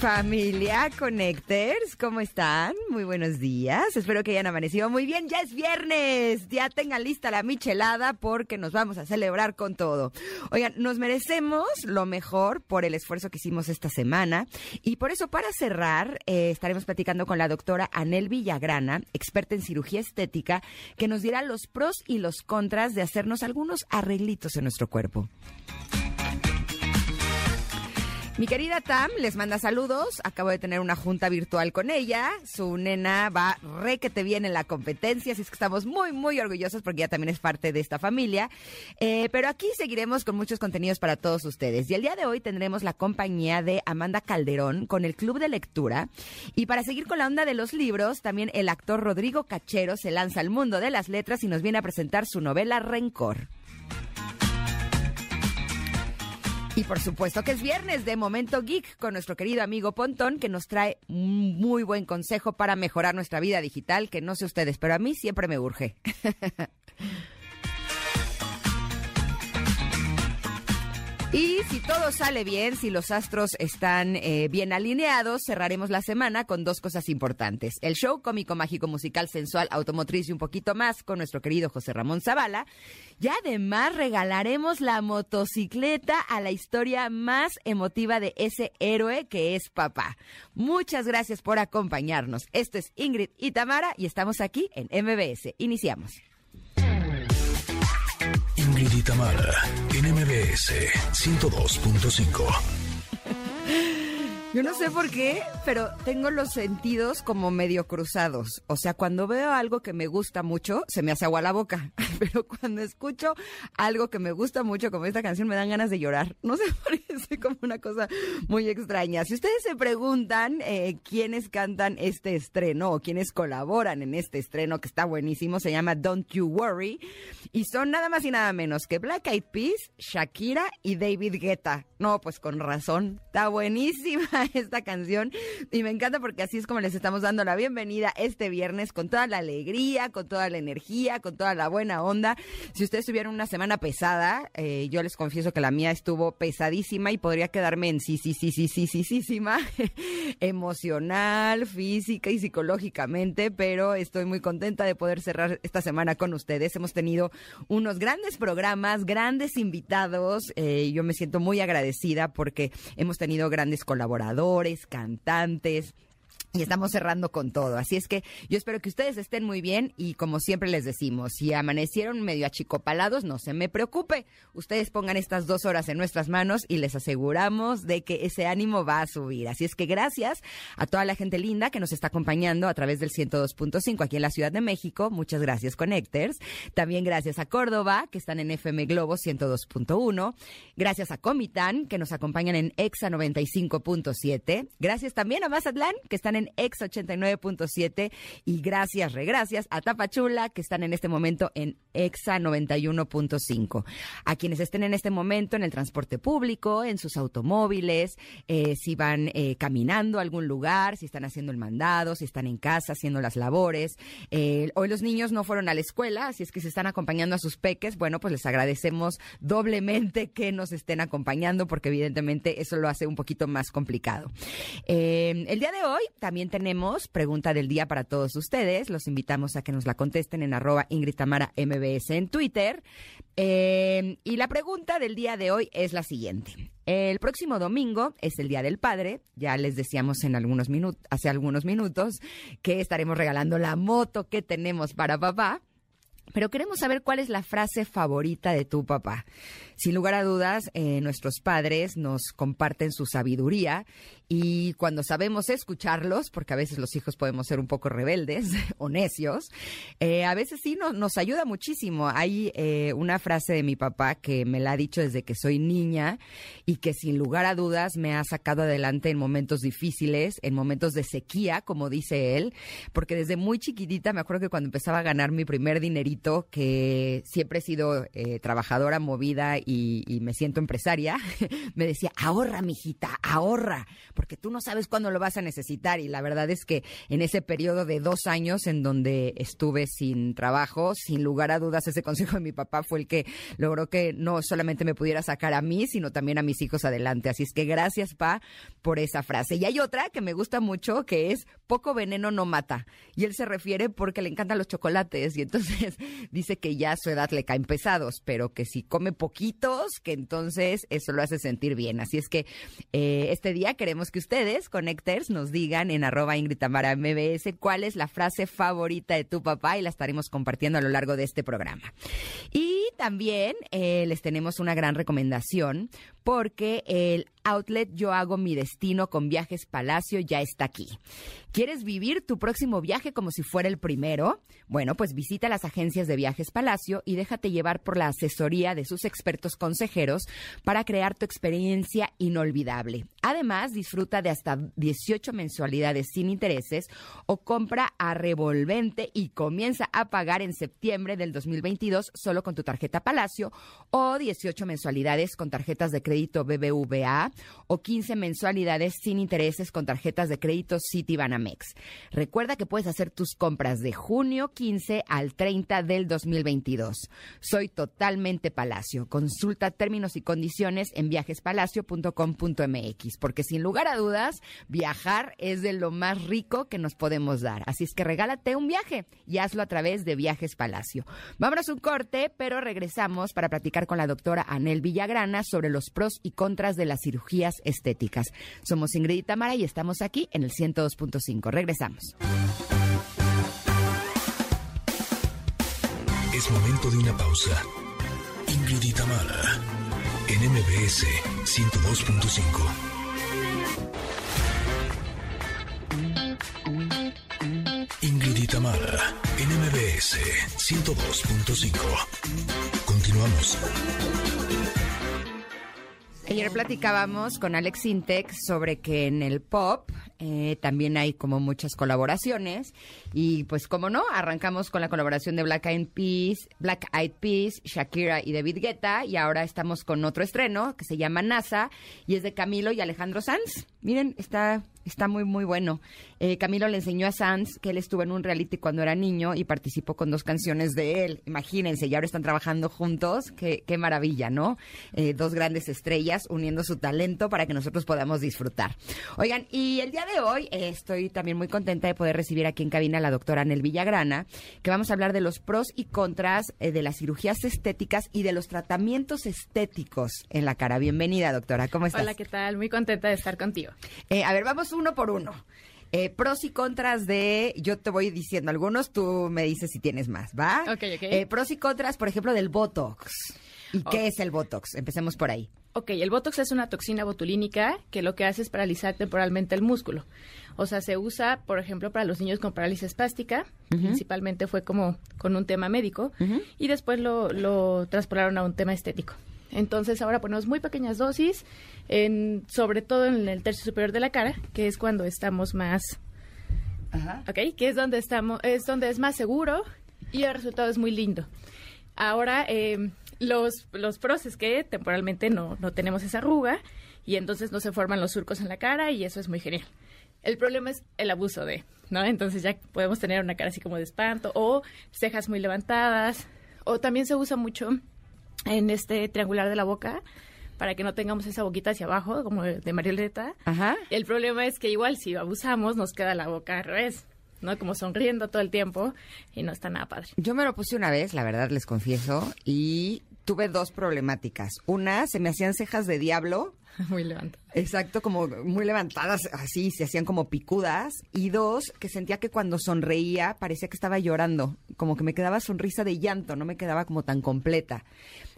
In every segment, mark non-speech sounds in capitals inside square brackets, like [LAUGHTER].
Familia Connectors, ¿cómo están? Muy buenos días. Espero que hayan amanecido muy bien. Ya es viernes. Ya tengan lista la michelada porque nos vamos a celebrar con todo. Oigan, nos merecemos lo mejor por el esfuerzo que hicimos esta semana. Y por eso, para cerrar, eh, estaremos platicando con la doctora Anel Villagrana, experta en cirugía estética, que nos dirá los pros y los contras de hacernos algunos arreglitos en nuestro cuerpo. Mi querida Tam les manda saludos. Acabo de tener una junta virtual con ella. Su nena va re que te viene en la competencia, así es que estamos muy, muy orgullosos porque ella también es parte de esta familia. Eh, pero aquí seguiremos con muchos contenidos para todos ustedes. Y el día de hoy tendremos la compañía de Amanda Calderón con el Club de Lectura. Y para seguir con la onda de los libros, también el actor Rodrigo Cachero se lanza al mundo de las letras y nos viene a presentar su novela Rencor. Y por supuesto que es viernes de Momento Geek con nuestro querido amigo Pontón que nos trae un muy buen consejo para mejorar nuestra vida digital, que no sé ustedes, pero a mí siempre me urge. [LAUGHS] Y si todo sale bien, si los astros están eh, bien alineados, cerraremos la semana con dos cosas importantes. El show cómico, mágico, musical, sensual, automotriz y un poquito más con nuestro querido José Ramón Zavala. Y además regalaremos la motocicleta a la historia más emotiva de ese héroe que es papá. Muchas gracias por acompañarnos. Esto es Ingrid y Tamara y estamos aquí en MBS. Iniciamos. Ingrid y Tamara, en MBS 102.5. Yo no sé por qué, pero tengo los sentidos como medio cruzados. O sea, cuando veo algo que me gusta mucho, se me hace agua la boca. [LAUGHS] Pero cuando escucho algo que me gusta mucho, como esta canción, me dan ganas de llorar. No sé por qué, [LAUGHS] es como una cosa muy extraña. Si ustedes se preguntan eh, quiénes cantan este estreno o quiénes colaboran en este estreno, que está buenísimo, se llama Don't You Worry. Y son nada más y nada menos que Black Eyed Peas, Shakira y David Guetta. No, pues con razón. Está buenísima [LAUGHS] esta canción y me encanta porque así es como les estamos dando la bienvenida este viernes con toda la alegría, con toda la energía, con toda la buena onda. Si ustedes tuvieron una semana pesada, eh, yo les confieso que la mía estuvo pesadísima y podría quedarme en sí, sí, sí, sí, sí, sí, sí, sí [LAUGHS] emocional, física y psicológicamente, pero estoy muy contenta de poder cerrar esta semana con ustedes. Hemos tenido unos grandes programas, grandes invitados. Eh, yo me siento muy agradecida porque hemos tenido grandes colaboradores cantantes, y estamos cerrando con todo. Así es que yo espero que ustedes estén muy bien y como siempre les decimos, si amanecieron medio achicopalados, no se me preocupe. Ustedes pongan estas dos horas en nuestras manos y les aseguramos de que ese ánimo va a subir. Así es que gracias a toda la gente linda que nos está acompañando a través del 102.5 aquí en la Ciudad de México. Muchas gracias, Connectors. También gracias a Córdoba, que están en FM Globo 102.1. Gracias a Comitán, que nos acompañan en EXA 95.7. Gracias también a Mazatlán, que están en Ex 89.7 y gracias, regracias a Tapachula que están en este momento en Exa 91.5. A quienes estén en este momento en el transporte público, en sus automóviles, eh, si van eh, caminando a algún lugar, si están haciendo el mandado, si están en casa haciendo las labores. Eh, hoy los niños no fueron a la escuela, así es que si están acompañando a sus peques, bueno, pues les agradecemos doblemente que nos estén acompañando porque evidentemente eso lo hace un poquito más complicado. el día de hoy también tenemos pregunta del día para todos ustedes. Los invitamos a que nos la contesten en arroba Ingrid Tamara MBS en Twitter. Eh, y la pregunta del día de hoy es la siguiente. El próximo domingo es el Día del Padre. Ya les decíamos en algunos minutos, hace algunos minutos, que estaremos regalando la moto que tenemos para papá. Pero queremos saber cuál es la frase favorita de tu papá. Sin lugar a dudas, eh, nuestros padres nos comparten su sabiduría y cuando sabemos escucharlos, porque a veces los hijos podemos ser un poco rebeldes [LAUGHS] o necios, eh, a veces sí nos ayuda muchísimo. Hay eh, una frase de mi papá que me la ha dicho desde que soy niña y que sin lugar a dudas me ha sacado adelante en momentos difíciles, en momentos de sequía, como dice él, porque desde muy chiquitita me acuerdo que cuando empezaba a ganar mi primer dinerito, que siempre he sido eh, trabajadora, movida y, me siento empresaria, [LAUGHS] me decía, ahorra, mijita, ahorra, porque tú no sabes cuándo lo vas a necesitar. Y la verdad es que en ese periodo de dos años en donde estuve sin trabajo, sin lugar a dudas, ese [LAUGHS] consejo de mi papá fue el que logró que no solamente me pudiera sacar a mí, sino también a mis hijos adelante. Así es que gracias, Pa, por esa frase. Y hay otra que me gusta mucho, que es poco veneno no mata. Y él se refiere porque le encantan los chocolates y entonces [LAUGHS] dice que ya a su edad le caen pesados, pero que si come que entonces eso lo hace sentir bien. Así es que eh, este día queremos que ustedes, Connectors, nos digan en arroba Ingrid MBS cuál es la frase favorita de tu papá y la estaremos compartiendo a lo largo de este programa. Y también eh, les tenemos una gran recomendación porque el outlet Yo hago mi destino con Viajes Palacio ya está aquí. ¿Quieres vivir tu próximo viaje como si fuera el primero? Bueno, pues visita las agencias de Viajes Palacio y déjate llevar por la asesoría de sus expertos consejeros para crear tu experiencia inolvidable. Además, disfruta de hasta 18 mensualidades sin intereses o compra a revolvente y comienza a pagar en septiembre del 2022 solo con tu tarjeta Palacio o 18 mensualidades con tarjetas de crédito BBVA o 15 mensualidades sin intereses con tarjetas de crédito Citibanamex. Recuerda que puedes hacer tus compras de junio 15 al 30 del 2022. Soy totalmente Palacio. Consulta términos y condiciones en viajespalacio.com.mx, porque sin lugar a dudas, viajar es de lo más rico que nos podemos dar. Así es que regálate un viaje y hazlo a través de Viajes Palacio. Vámonos un corte, pero regresamos para platicar con la doctora Anel Villagrana sobre los pros y contras de las cirugías estéticas. Somos Ingrid y Tamara y estamos aquí en el 102.5. Regresamos. Es momento de una pausa. Ingrid y Tamara en MBS 102.5. Ingrid y Tamara en MBS 102.5. Continuamos. Ayer platicábamos con Alex Intex sobre que en el pop eh, también hay como muchas colaboraciones y pues como no, arrancamos con la colaboración de Black Eyed Peas, Black Eyed Peas, Shakira y David Guetta y ahora estamos con otro estreno que se llama NASA y es de Camilo y Alejandro Sanz. Miren, está Está muy, muy bueno. Eh, Camilo le enseñó a Sanz que él estuvo en un reality cuando era niño y participó con dos canciones de él. Imagínense, y ahora están trabajando juntos. Qué, qué maravilla, ¿no? Eh, dos grandes estrellas uniendo su talento para que nosotros podamos disfrutar. Oigan, y el día de hoy eh, estoy también muy contenta de poder recibir aquí en cabina a la doctora Anel Villagrana, que vamos a hablar de los pros y contras de las cirugías estéticas y de los tratamientos estéticos en la cara. Bienvenida, doctora. ¿Cómo estás? Hola, ¿qué tal? Muy contenta de estar contigo. a ver, vamos uno por uno. Eh, pros y contras de, yo te voy diciendo algunos, tú me dices si tienes más, ¿va? Ok, ok. Eh, pros y contras, por ejemplo, del Botox. ¿Y qué es el Botox? Empecemos por ahí. Ok, el Botox es una toxina botulínica que lo que hace es paralizar temporalmente el músculo. O sea, se usa, por ejemplo, para los niños con parálisis espástica. Principalmente fue como con un tema médico. Y después lo, lo transpolaron a un tema estético. Entonces ahora ponemos muy pequeñas dosis, en, sobre todo en el tercio superior de la cara, que es cuando estamos más, Ajá. ¿ok? Que es donde estamos, es donde es más seguro y el resultado es muy lindo. Ahora eh, los los pros es que temporalmente no no tenemos esa arruga y entonces no se forman los surcos en la cara y eso es muy genial. El problema es el abuso de, ¿no? Entonces ya podemos tener una cara así como de espanto o cejas muy levantadas o también se usa mucho en este triangular de la boca para que no tengamos esa boquita hacia abajo, como de marioneta. Ajá. El problema es que igual si abusamos nos queda la boca al revés, ¿no? Como sonriendo todo el tiempo y no está nada padre. Yo me lo puse una vez, la verdad les confieso, y tuve dos problemáticas. Una, se me hacían cejas de diablo. [LAUGHS] Muy levantadas. Exacto, como muy levantadas, así, se hacían como picudas. Y dos, que sentía que cuando sonreía parecía que estaba llorando, como que me quedaba sonrisa de llanto, no me quedaba como tan completa.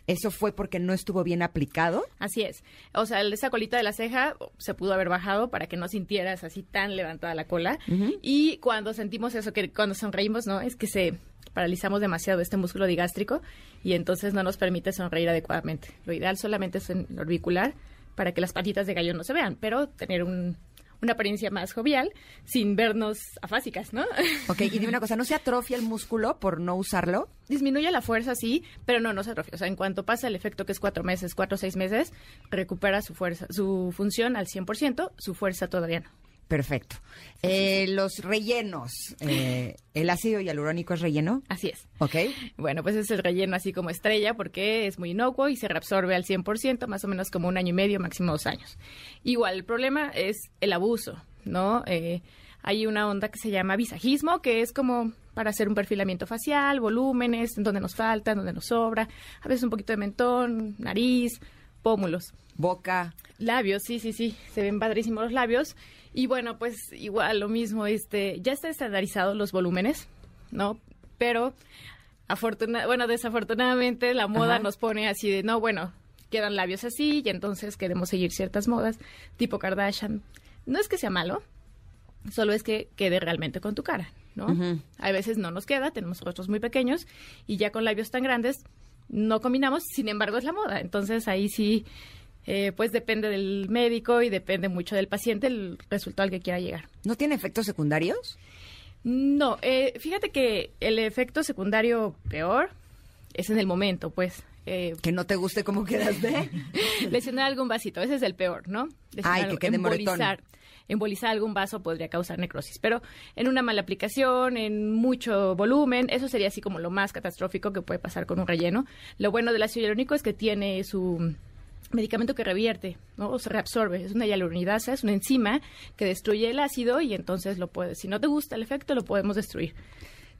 ¿Eso fue porque no estuvo bien aplicado? Así es. O sea, esa colita de la ceja se pudo haber bajado para que no sintieras así tan levantada la cola. Y cuando sentimos eso, que cuando sonreímos, ¿no? Es que se paralizamos demasiado este músculo digástrico y entonces no nos permite sonreír adecuadamente. Lo ideal solamente es en orbicular para que las patitas de gallo no se vean, pero tener un, una apariencia más jovial, sin vernos afásicas, ¿no? [LAUGHS] Ok, y dime una cosa, ¿no se atrofia el músculo por no usarlo? Disminuye la fuerza, sí, pero no, no se atrofia. O sea, en cuanto pasa el efecto que es cuatro meses, cuatro o seis meses, recupera su fuerza, su función al 100%, su fuerza todavía no. Perfecto. Eh, los rellenos. Eh, ¿El ácido hialurónico es relleno? Así es. Ok. Bueno, pues es el relleno así como estrella porque es muy inocuo y se reabsorbe al 100%, más o menos como un año y medio, máximo dos años. Igual, el problema es el abuso, ¿no? Eh, hay una onda que se llama visajismo, que es como para hacer un perfilamiento facial, volúmenes, en donde nos falta, donde nos sobra, a veces un poquito de mentón, nariz, pómulos. Boca. Labios, sí, sí, sí, se ven padrísimos los labios. Y bueno, pues igual lo mismo, este, ya está estandarizado los volúmenes, ¿no? Pero afortuna bueno, desafortunadamente la moda Ajá. nos pone así de, no, bueno, quedan labios así y entonces queremos seguir ciertas modas, tipo Kardashian. No es que sea malo, solo es que quede realmente con tu cara, ¿no? A veces no nos queda, tenemos rostros muy pequeños y ya con labios tan grandes no combinamos, sin embargo es la moda. Entonces ahí sí, eh, pues depende del médico y depende mucho del paciente el resultado al que quiera llegar. ¿No tiene efectos secundarios? No, eh, fíjate que el efecto secundario peor es en el momento, pues. Eh, Que no te guste cómo quedaste. [LAUGHS] lesionar algún vasito, ese es el peor, ¿no? Lesionar Ay, que moretón. embolizar, embolizar algún vaso podría causar necrosis, pero en una mala aplicación, en mucho volumen, eso sería así como lo más catastrófico que puede pasar con un relleno. Lo bueno del ácido hialurónico es que tiene su medicamento que revierte, ¿no? O se reabsorbe, es una hialuronidasa, es una enzima que destruye el ácido y entonces lo puedes, si no te gusta el efecto, lo podemos destruir.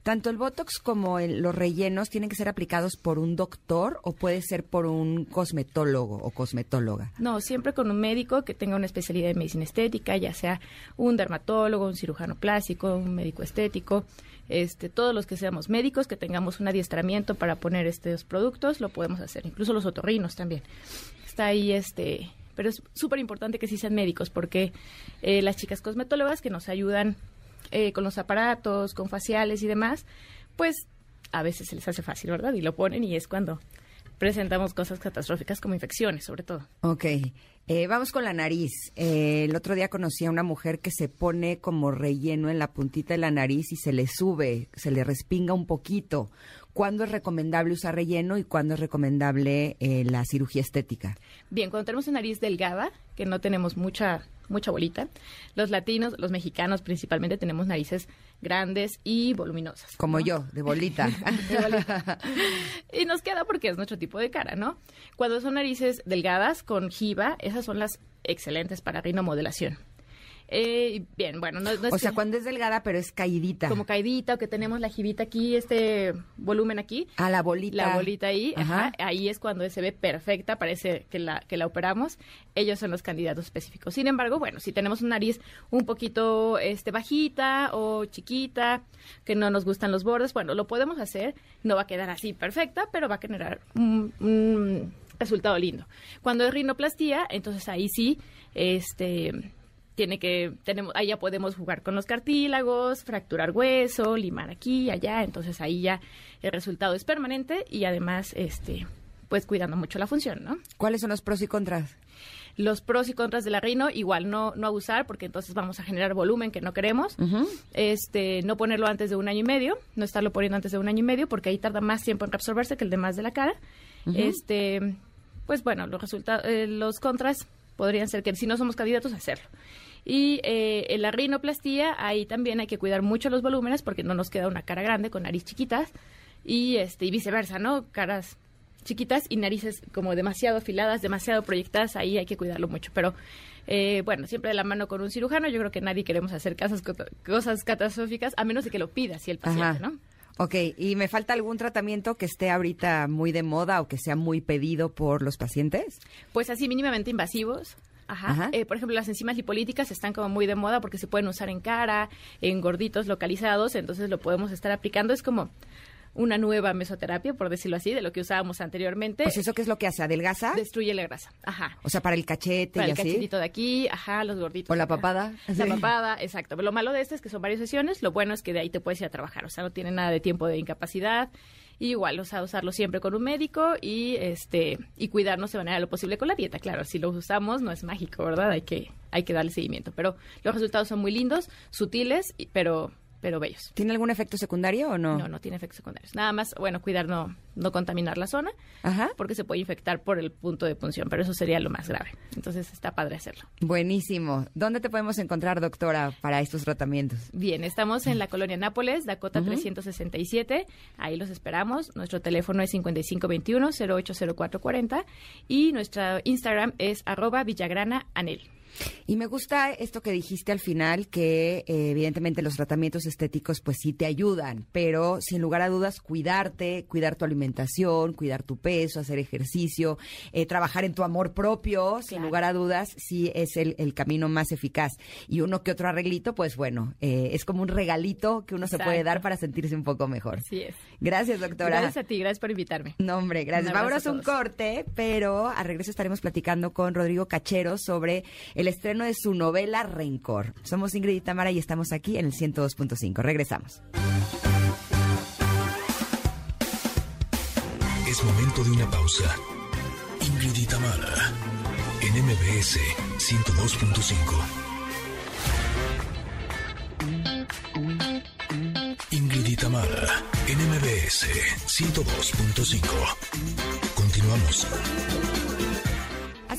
¿Tanto el Botox como el- los rellenos tienen que ser aplicados por un doctor o puede ser por un cosmetólogo o cosmetóloga? No, siempre con un médico que tenga una especialidad en medicina estética, ya sea un dermatólogo, un cirujano plástico, un médico estético, este, todos los que seamos médicos, que tengamos un adiestramiento para poner estos productos, lo podemos hacer, incluso los otorrinos también. Ahí este, pero es súper importante que sí sean médicos, porque eh, las chicas cosmetólogas que nos ayudan eh, con los aparatos, con faciales y demás, pues a veces se les hace fácil, ¿verdad? Y lo ponen y es cuando presentamos cosas catastróficas como infecciones, sobre todo. Ok, Eh, vamos con la nariz. Eh, el otro día conocí a una mujer que se pone como relleno en la puntita de la nariz y se le sube, se le respinga un poquito. ¿Cuándo es recomendable usar relleno y cuándo es recomendable eh, la cirugía estética? Bien, cuando tenemos una nariz delgada, que no tenemos mucha mucha bolita, los latinos, los mexicanos principalmente tenemos narices grandes y voluminosas. Como ¿no? yo, de bolita. [LAUGHS] De bolita. y nos queda porque es nuestro tipo de cara, ¿no? Cuando son narices delgadas con jiba, esas son las excelentes para rinomodelación. Eh, bien, bueno, no, no es o sea, que- cuando es delgada pero es caidita. como caidita o que tenemos la jibita aquí, este volumen aquí, Ah, la bolita. la bolita ahí, Ajá. ajá, ahí es cuando se ve perfecta, parece que la, que la operamos. Ellos son los candidatos específicos. Sin embargo, bueno, si tenemos una nariz un poquito este, bajita o chiquita, que no nos gustan los bordes, bueno, lo podemos hacer. No va a quedar así perfecta, pero va a generar un, un resultado lindo. Cuando es rinoplastía, entonces ahí sí, este tiene que tenemos ahí ya podemos jugar con los cartílagos, fracturar hueso, limar aquí allá, entonces ahí ya el resultado es permanente y además este pues cuidando mucho la función, ¿no? ¿Cuáles son los pros y contras? Los pros y contras de la rino, igual no no abusar porque entonces vamos a generar volumen que no queremos. Este, no ponerlo antes de un año y medio, no estarlo poniendo antes de un año y medio porque ahí tarda más tiempo en reabsorberse que el demás de la cara. Este, pues bueno, los resultados los contras podrían ser que si no somos candidatos hacerlo. Y eh, en la rinoplastía, ahí también hay que cuidar mucho los volúmenes porque no nos queda una cara grande con nariz chiquitas y este y viceversa, ¿no? Caras chiquitas y narices como demasiado afiladas, demasiado proyectadas, ahí hay que cuidarlo mucho. Pero eh, bueno, siempre de la mano con un cirujano, yo creo que nadie queremos hacer casas, cosas catastróficas, a menos de que lo pida si el paciente, Ajá. ¿no? Ok, ¿y me falta algún tratamiento que esté ahorita muy de moda o que sea muy pedido por los pacientes? Pues así mínimamente invasivos. Ajá. Ajá. Eh, por ejemplo, las enzimas lipolíticas están como muy de moda porque se pueden usar en cara, en gorditos localizados, entonces lo podemos estar aplicando. Es como una nueva mesoterapia, por decirlo así, de lo que usábamos anteriormente. Pues eso qué es lo que hace, adelgaza, Destruye la grasa. Ajá. o sea, para el cachete Para y el así. cachetito de aquí, ajá, los gorditos. O la acá. papada. La Sí. papada, exacto. Pero lo malo de este es que son varias sesiones. Lo bueno es que de ahí te puedes ir a trabajar. O sea, no tiene nada de tiempo de incapacidad. Y igual, o sea, usarlo siempre con un médico y este y cuidarnos de manera lo posible con la dieta. Claro, si lo usamos no es mágico, ¿verdad? Hay que hay que darle seguimiento, pero los resultados son muy lindos, sutiles, pero pero bellos. ¿Tiene algún efecto secundario o no? No, no tiene efectos secundarios. Nada más, bueno, cuidar no, no contaminar la zona, Ajá. porque se puede infectar por el punto de punción, pero eso sería lo más grave. Entonces está padre hacerlo. Buenísimo. ¿Dónde te podemos encontrar, doctora, para estos tratamientos? Bien, estamos en la colonia Nápoles, Dakota 367. Ahí los esperamos. Nuestro teléfono es 5521-080440 y nuestra Instagram es arroba villagrana anel. Y me gusta esto que dijiste al final, que eh, evidentemente los tratamientos estéticos pues sí te ayudan, pero sin lugar a dudas cuidarte, cuidar tu alimentación, cuidar tu peso, hacer ejercicio, eh, trabajar en tu amor propio, sin lugar a dudas, sí es el, el camino más eficaz. Y uno que otro arreglito, pues bueno, eh, es como un regalito que uno se puede dar para sentirse un poco mejor. Así es. Gracias, doctora. Gracias a ti, gracias por invitarme. No, hombre, gracias. Vámonos a un corte, pero a regreso estaremos platicando con Rodrigo Cachero sobre el estreno de su novela Rencor. Somos Ingrid y Tamara y estamos aquí en el 102.5. Regresamos. Es momento de una pausa. Ingrid y Tamara, en MBS 102.5. Ingrid y Tamara, en MBS 102.5. Continuamos.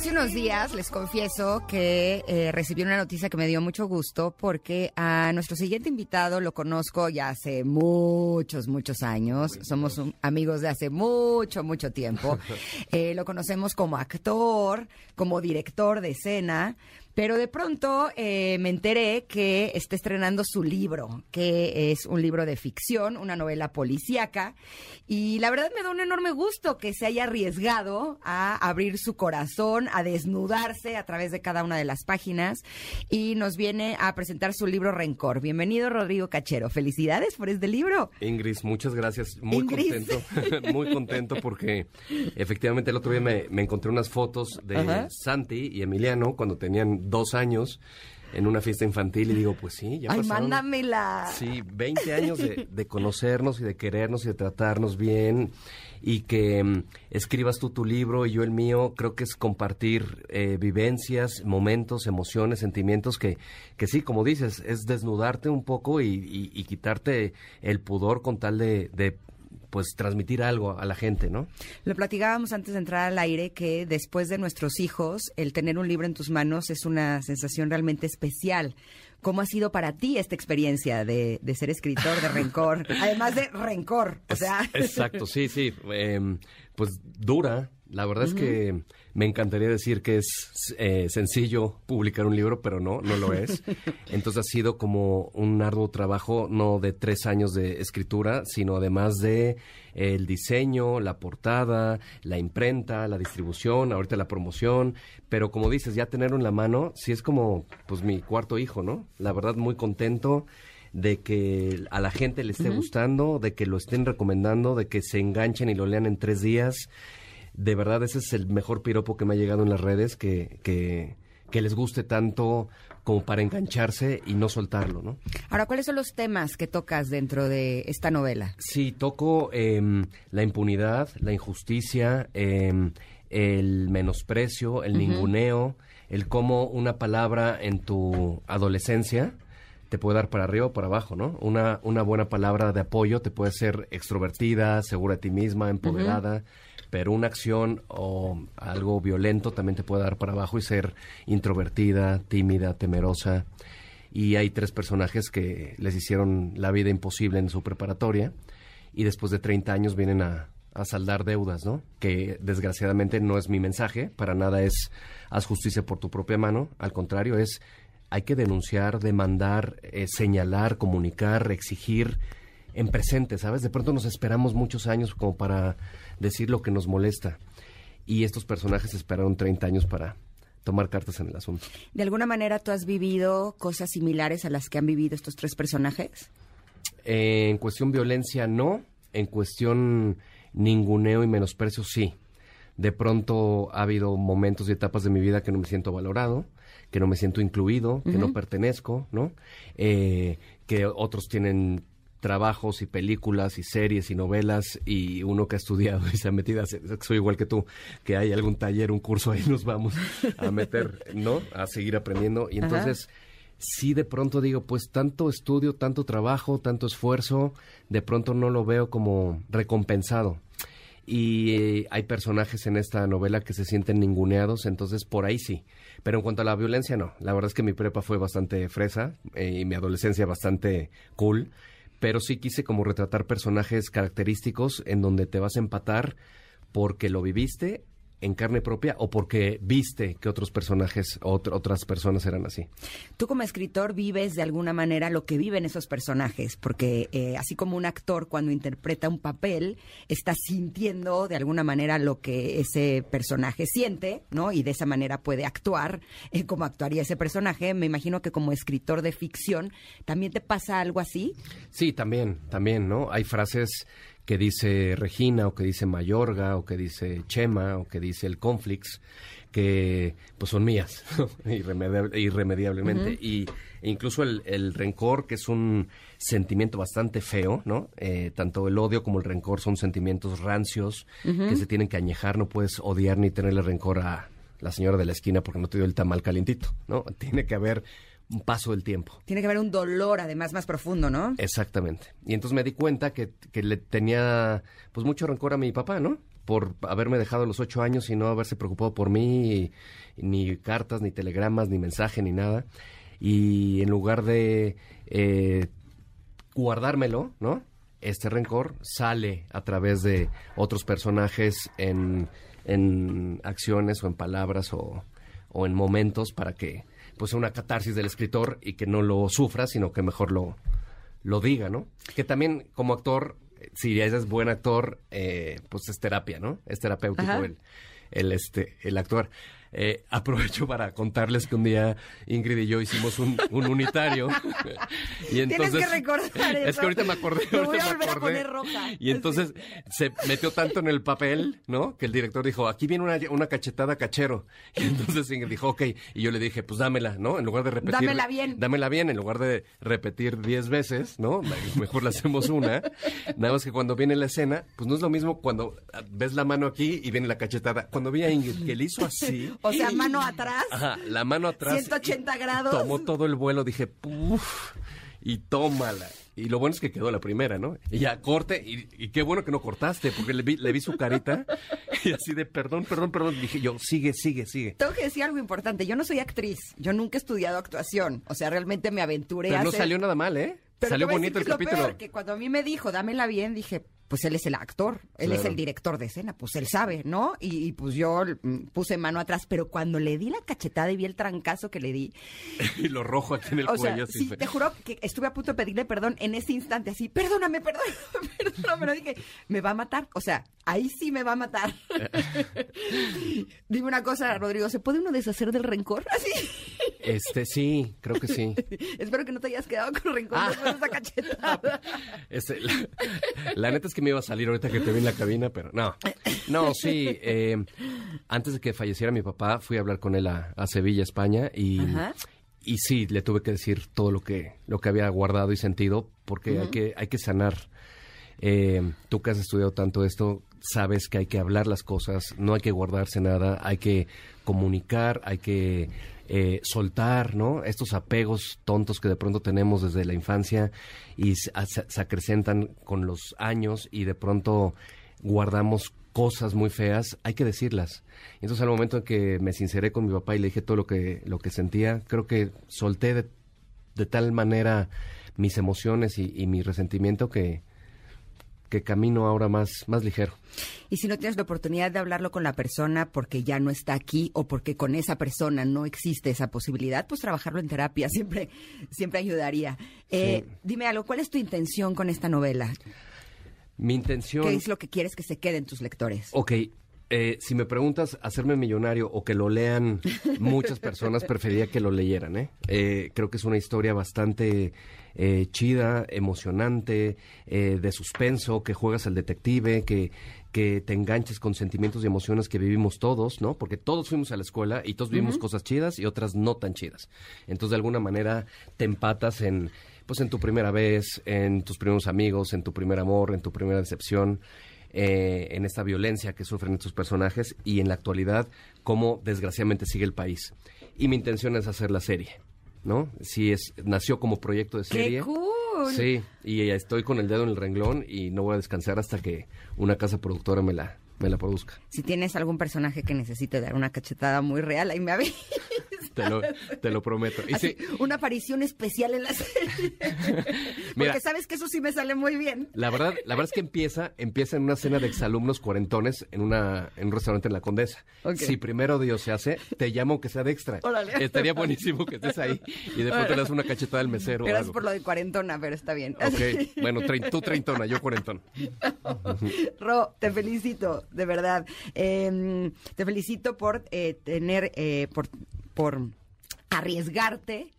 Hace unos días les confieso que eh, recibí una noticia que me dio mucho gusto porque a nuestro siguiente invitado lo conozco ya hace muchos, muchos años. Somos un- amigos de hace mucho, mucho tiempo. [LAUGHS] Eh, lo conocemos como actor, como director de escena. Pero de pronto eh, me enteré que está estrenando su libro, que es un libro de ficción, una novela policíaca. Y la verdad me da un enorme gusto que se haya arriesgado a abrir su corazón, a desnudarse a través de cada una de las páginas. Y nos viene a presentar su libro Rencor. Bienvenido, Rodrigo Cachero. Felicidades por este libro. Ingrid, muchas gracias. Muy contento, [LAUGHS] muy contento porque efectivamente el otro día me, me encontré unas fotos de Ajá. Santi y Emiliano cuando tenían dos años en una fiesta infantil y digo, pues sí, ya Ay, pasaron. mándamela. Sí, 20 [LAUGHS] años de, de conocernos y de querernos y de tratarnos bien y que mm, escribas tú tu libro y yo el mío, creo que es compartir eh, vivencias, momentos, emociones, sentimientos que, que sí, como dices, es desnudarte un poco y, y- y quitarte el pudor con tal de, de, pues transmitir algo a la gente, ¿no? Lo platicábamos antes de entrar al aire que después de nuestros hijos, el tener un libro en tus manos es una sensación realmente especial. ¿Cómo ha sido para ti esta experiencia de, de ser escritor de Rencor? [LAUGHS] Además de Rencor, o sea... Exacto, sí, sí. em, pues dura. La verdad es que me encantaría decir que es eh, sencillo publicar un libro, pero no, no lo es. [LAUGHS] Entonces ha sido como un arduo trabajo, no de tres años de escritura, sino además de eh, el diseño, la portada, la imprenta, la distribución, ahorita la promoción. Pero como dices, ya tenerlo en la mano, sí es como pues mi cuarto hijo, ¿no? La verdad muy contento de que a la gente le esté gustando, de que lo estén recomendando, de que se enganchen y lo lean en tres días. De verdad, ese es el mejor piropo que me ha llegado en las redes, que, que, que les guste tanto como para engancharse y no soltarlo, ¿no? Ahora, ¿cuáles son los temas que tocas dentro de esta novela? Sí, toco em, la impunidad, la injusticia, em, el menosprecio, el ninguneo, el cómo una palabra en tu adolescencia te puede dar para arriba o para abajo, ¿no? Una, una buena palabra de apoyo te puede ser extrovertida, segura de ti misma, empoderada, pero una acción o algo violento también te puede dar para abajo y ser introvertida, tímida, temerosa y hay tres personajes que les hicieron la vida imposible en su preparatoria y después de 30 años vienen a, saldar deudas, ¿no? Que desgraciadamente no es mi mensaje, para nada es haz justicia por tu propia mano, al contrario es hay que denunciar, demandar, eh, señalar, comunicar, exigir en presente, ¿sabes? De pronto nos esperamos muchos años como para decir lo que nos molesta y estos personajes esperaron 30 años para tomar cartas en el asunto. ¿De alguna manera tú has vivido cosas similares a las que han vivido estos tres personajes? Eh, en cuestión violencia, no. En cuestión ninguneo y menosprecio, sí. De pronto ha habido momentos y etapas de mi vida que no me siento valorado, que no me siento incluido, que no pertenezco, ¿no? Eh, que otros tienen trabajos y películas y series y novelas y uno que ha estudiado y se ha metido, soy igual que tú, que hay algún taller, un curso, ahí nos vamos a meter, ¿no? A seguir aprendiendo. Y entonces, sí de pronto digo, pues tanto estudio, tanto trabajo, tanto esfuerzo, de pronto no lo veo como recompensado. Y eh, hay personajes en esta novela que se sienten ninguneados, entonces por ahí sí. Pero en cuanto a la violencia, no. La verdad es que mi prepa fue bastante fresa eh, y mi adolescencia bastante cool pero sí quise como retratar personajes característicos en donde te vas a empatar porque lo viviste en carne propia o porque viste que otros personajes, otras personas eran así? Tú como escritor vives de alguna manera lo que viven esos personajes, porque eh, así como un actor cuando interpreta un papel está sintiendo de alguna manera lo que ese personaje siente, ¿no? Y de esa manera puede actuar eh, como actuaría ese personaje. Me imagino que como escritor de ficción también te pasa algo así. Sí, también, también, ¿no? Hay frases que dice Regina o que dice Mayorga o que dice Chema o que dice el Conflix que pues son mías [LAUGHS] irremediablemente. Y e incluso el, rencor que es un sentimiento bastante feo no eh, tanto el odio como el rencor son sentimientos rancios que se tienen que añejar. No puedes odiar ni tenerle rencor a la señora de la esquina porque no te dio el tamal calientito no tiene que haber un paso del tiempo. Tiene que haber un dolor además más profundo, ¿no? Exactamente. Y entonces me di cuenta que, que le tenía pues mucho rencor a mi papá, ¿no? Por haberme dejado a los ocho años y no haberse preocupado por mí, ni cartas, ni telegramas, ni mensaje, ni nada. Y en lugar de eh, guardármelo, ¿no? Este rencor sale a través de otros personajes en, en acciones o en palabras o, o en momentos para que pues una catarsis del escritor y que no lo sufra, sino que mejor lo, lo diga, ¿no? Que también como actor, si eres buen actor, eh, pues es terapia, ¿no? Es terapéutico el, el, este, el actuar. Eh, aprovecho para contarles que un día Ingrid y yo hicimos un, unitario. y entonces, Tienes que recordar eso. Es que ahorita me acordé. Me voy a volver a poner roja. Y entonces se metió tanto en el papel, ¿no? Que el director dijo, aquí viene una, una cachetada cachero. [LAUGHS] Y entonces Ingrid dijo, ok. Y yo le dije, pues dámela, ¿no? En lugar de repetir. Dámela bien. Dámela bien, en lugar de repetir diez veces, ¿no? Mejor la hacemos una. Nada más que cuando viene la escena, pues no es lo mismo cuando ves la mano aquí y viene la cachetada. Cuando vi a Ingrid que le hizo así. O sea, mano [LAUGHS] atrás. Ajá, la mano atrás. 180 grados. Tomó todo el vuelo, dije, puf, y tómala. Y lo bueno es que quedó la primera, ¿no? Y ya corte, y, qué bueno que no cortaste, porque le vi, le vi su carita [LAUGHS] y así de perdón, perdón, perdón. Dije yo, sigue, sigue, sigue. Tengo que decir algo importante. Yo no soy actriz. Yo nunca he estudiado actuación. O sea, realmente me aventuré Pero a no salió nada mal, ¿eh? Salió bonito el capítulo. que cuando a mí me dijo, dámela bien, dije, pues él es el actor, él es el director de escena, pues él sabe, ¿no? Y, pues yo mm, puse mano atrás, pero cuando le di la cachetada y vi el trancazo que le di. [LAUGHS] y lo rojo aquí en el cuello. sí, te juro que estuve a punto de pedirle perdón en ese instante, así, perdóname, perdóname, [LAUGHS] perdóname, pero dije, me va a matar, o sea, ahí sí me va a matar. [LAUGHS] Dime una cosa, Rodrigo, ¿se puede uno deshacer del rencor así? Este, sí, creo que sí. Espero que no te hayas quedado con rencor ah. después de esa cachetada. Este, la neta es que me iba a salir ahorita que te vi en la cabina, pero no. No, sí. Eh, antes de que falleciera mi papá, fui a hablar con él a, Sevilla, España, y, y sí, le tuve que decir todo lo que, lo que había guardado y sentido, porque hay, que, hay que sanar. Eh, tú que has estudiado tanto esto, sabes que hay que hablar las cosas, no hay que guardarse nada, hay que comunicar, hay que eh, soltar, ¿no? Estos apegos tontos que de pronto tenemos desde la infancia y se, acrecentan con los años y de pronto guardamos cosas muy feas, hay que decirlas. Entonces al momento en que me sinceré con mi papá y le dije todo lo que, lo que sentía, creo que solté de, tal manera mis emociones y mi resentimiento que, que camino ahora más, más ligero. Y si no tienes la oportunidad de hablarlo con la persona porque ya no está aquí o porque con esa persona no existe esa posibilidad, pues trabajarlo en terapia [LAUGHS] siempre, siempre ayudaría. Eh, dime algo, ¿cuál es tu intención con esta novela? Mi intención... ¿Qué es lo que quieres que se quede en tus lectores? Ok, eh, si me preguntas hacerme millonario o que lo lean muchas personas, preferiría que lo leyeran. ¿eh? ¿eh? creo que es una historia bastante eh, chida, emocionante, de suspenso, que juegas al detective, que, que te enganches con sentimientos y emociones que vivimos todos, ¿no? Porque todos fuimos a la escuela y todos vivimos cosas chidas y otras no tan chidas. Entonces, de alguna manera, te empatas en pues en tu primera vez, en tus primeros amigos, en tu primer amor, en tu primera decepción, eh, en esta violencia que sufren estos personajes y en la actualidad cómo desgraciadamente sigue el país. Y mi intención es hacer la serie, ¿no? Si es nació como proyecto de serie. ¡Qué cool! Sí, y estoy con el dedo en el renglón y no voy a descansar hasta que una casa productora me la me la produzca. Si tienes algún personaje que necesite dar una cachetada muy real, ahí me avisas. Te lo, te lo prometo. Y Así, Una aparición especial en la serie. [LAUGHS] Mira, Porque sabes que eso sí me sale muy bien. La verdad, la verdad es que empieza, empieza en una cena de exalumnos cuarentones en una, en un restaurante en la Condesa. Si primero Dios se hace, te llamo que sea de extra. Órale. Estaría buenísimo que estés ahí y después te das una cachetada al mesero. Gracias por lo de cuarentona, pero está bien. Ok, [LAUGHS] bueno, trein- tú treintona, yo cuarentón. [LAUGHS] Ro, te felicito, de verdad. Eh, te felicito por eh, tener, eh, por, por arriesgarte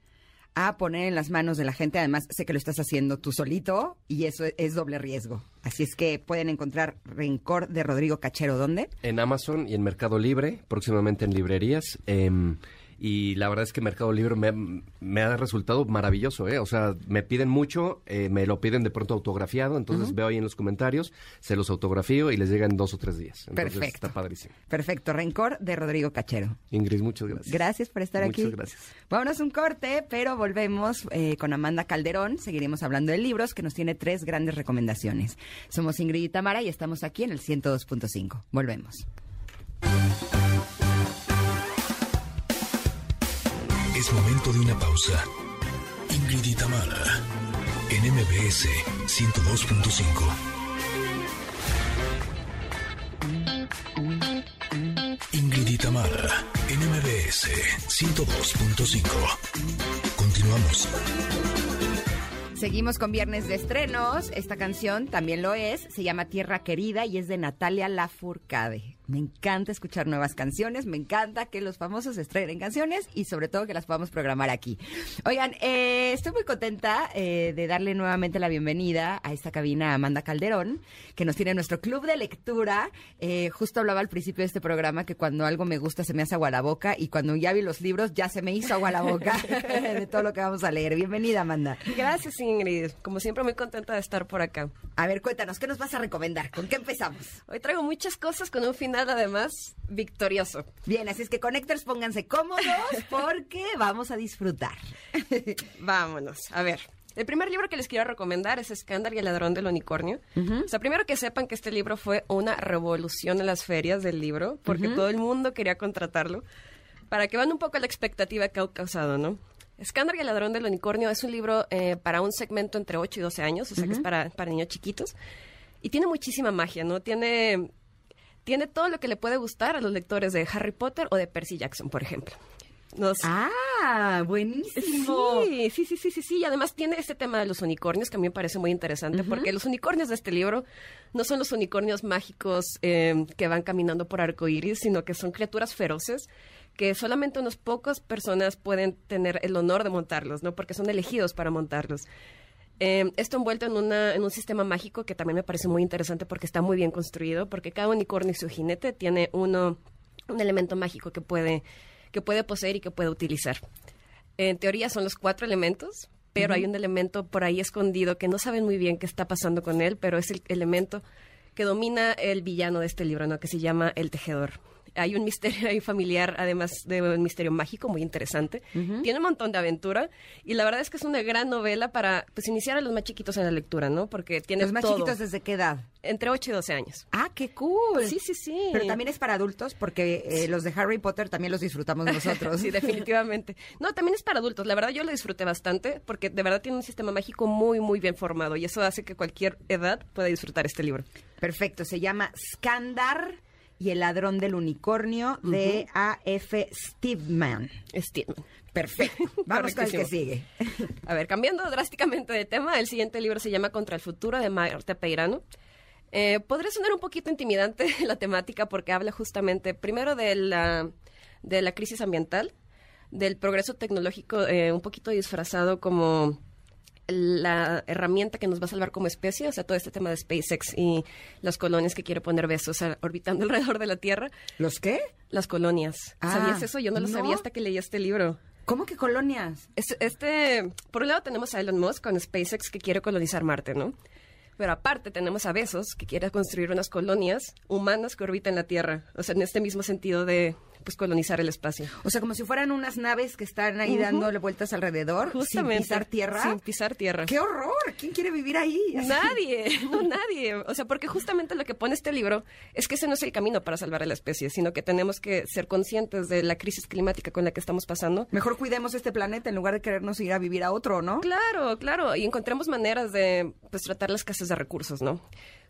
a poner en las manos de la gente. Además, sé que lo estás haciendo tú solito y eso es, es doble riesgo. Así es que pueden encontrar Rencor de Rodrigo Cachero. ¿Dónde? En Amazon y en Mercado Libre, próximamente en librerías. em, y la verdad es que Mercado Libre me, me ha resultado maravilloso, ¿eh? O sea, me piden mucho, eh, me lo piden de pronto autografiado, entonces veo ahí en los comentarios, se los autografío y les llega en dos o tres días. Entonces, Perfecto. Está padrísimo. Perfecto, Rencor de Rodrigo Cachero. Ingrid, muchas gracias. Gracias por estar Muchas aquí. gracias. Vámonos un corte, pero volvemos eh, con Amanda Calderón. Seguiremos hablando de libros, que nos tiene tres grandes recomendaciones. Somos Ingrid y Tamara y estamos aquí en el 102.5. Volvemos. Momento de una pausa. Ingrid en MBS 102.5. Ingrid y en MBS 102.5. Continuamos. Seguimos con viernes de estrenos. Esta canción también lo es. Se llama Tierra Querida y es de Natalia Lafourcade. Me encanta escuchar nuevas canciones. Me encanta que los famosos estrenen canciones y sobre todo que las podamos programar aquí. Oigan, eh, estoy muy contenta eh, de darle nuevamente la bienvenida a esta cabina a Amanda Calderón, que nos tiene nuestro club de lectura. Eh, justo hablaba al principio de este programa que cuando algo me gusta se me hace agua la boca y cuando ya vi los libros ya se me hizo agua la boca [LAUGHS] [LAUGHS] de todo lo que vamos a leer. Bienvenida, Amanda. Gracias, Ingrid. Como siempre, muy contenta de estar por acá. A ver, cuéntanos, ¿qué nos vas a recomendar? ¿Con qué empezamos? Hoy traigo muchas cosas con un final, además, victorioso. Bien, así es que Connectors pónganse cómodos [LAUGHS] porque vamos a disfrutar. [LAUGHS] Vámonos. A ver. El primer libro que les quiero recomendar es Escándalo y el ladrón del unicornio. O sea, primero que sepan que este libro fue una revolución en las ferias del libro, porque todo el mundo quería contratarlo, para que vean un poco la expectativa que ha causado, ¿no? Escándalo y el ladrón del unicornio es un libro eh, para un segmento entre 8 y 12 años, o sea que es para, para niños chiquitos. Y tiene muchísima magia, ¿no? Tiene, tiene todo lo que le puede gustar a los lectores de Harry Potter o de Percy Jackson, por ejemplo. Nos, Ah, buenísimo. Sí, sí, sí, sí, sí, sí. Y además tiene este tema de los unicornios que a mí me parece muy interesante porque los unicornios de este libro no son los unicornios mágicos eh, que van caminando por arcoíris, sino que son criaturas feroces que solamente unas pocas personas pueden tener el honor de montarlos, ¿no? Porque son elegidos para montarlos. Eh, esto envuelto en, una, en un sistema mágico que también me parece muy interesante porque está muy bien construido, porque cada unicornio y su jinete tiene uno, un elemento mágico que puede, que puede poseer y que puede utilizar. En teoría son los cuatro elementos, pero hay un elemento por ahí escondido que no saben muy bien qué está pasando con él, pero es el elemento que domina el villano de este libro, ¿no? que se llama el tejedor. Hay un misterio [LAUGHS] ahí familiar, además de un misterio mágico muy interesante. Tiene un montón de aventura y la verdad es que es una gran novela para pues, iniciar a los más chiquitos en la lectura, ¿no? Porque tiene Los más todo. chiquitos, ¿desde qué edad? Entre 8 y 12 años. Ah, qué cool. Sí, sí, sí. Pero también es para adultos porque eh, los de Harry Potter también los disfrutamos [LAUGHS] nosotros. Sí, definitivamente. No, también es para adultos. La verdad yo lo disfruté bastante porque de verdad tiene un sistema mágico muy, muy bien formado y eso hace que cualquier edad pueda disfrutar este libro. Perfecto, se llama Skandar y el ladrón del unicornio de A.F. Steveman. Steedman. Perfecto. [LAUGHS] Vamos con el que sigue. A ver, cambiando drásticamente de tema, el siguiente libro se llama Contra el futuro de Marta Peirano. Eh, podría sonar un poquito intimidante [LAUGHS] la temática porque habla justamente primero de la, de la crisis ambiental, del progreso tecnológico eh, un poquito disfrazado como la herramienta que nos va a salvar como especie, o sea, todo este tema de SpaceX y las colonias que quiere poner besos orbitando [LAUGHS] alrededor de la Tierra. ¿Los qué? Las colonias. Ah, ¿Sabías eso? Yo no lo no. sabía hasta que leí este libro. ¿Cómo que colonias? Es- Este, por un lado tenemos a Elon Musk con SpaceX que quiere colonizar Marte, ¿no? Pero aparte tenemos a Bezos que quiere construir unas colonias humanas que orbitan la Tierra. O sea, en este mismo sentido de pues colonizar el espacio. O sea, como si fueran unas naves que están ahí Ujú. dándole vueltas alrededor Justamente. sin pisar tierra. Sin pisar tierra. ¡Qué horror! ¿Quién quiere vivir ahí? Nadie, [LAUGHS] no nadie. O sea, porque justamente lo que pone este libro es que ese no es el camino para salvar a la especie, sino que tenemos que ser conscientes de la crisis climática con la que estamos pasando. Mejor cuidemos este planeta en lugar de querernos ir a vivir a otro, ¿no? Claro, claro, y encontremos maneras de pues tratar la escasez de recursos, ¿no?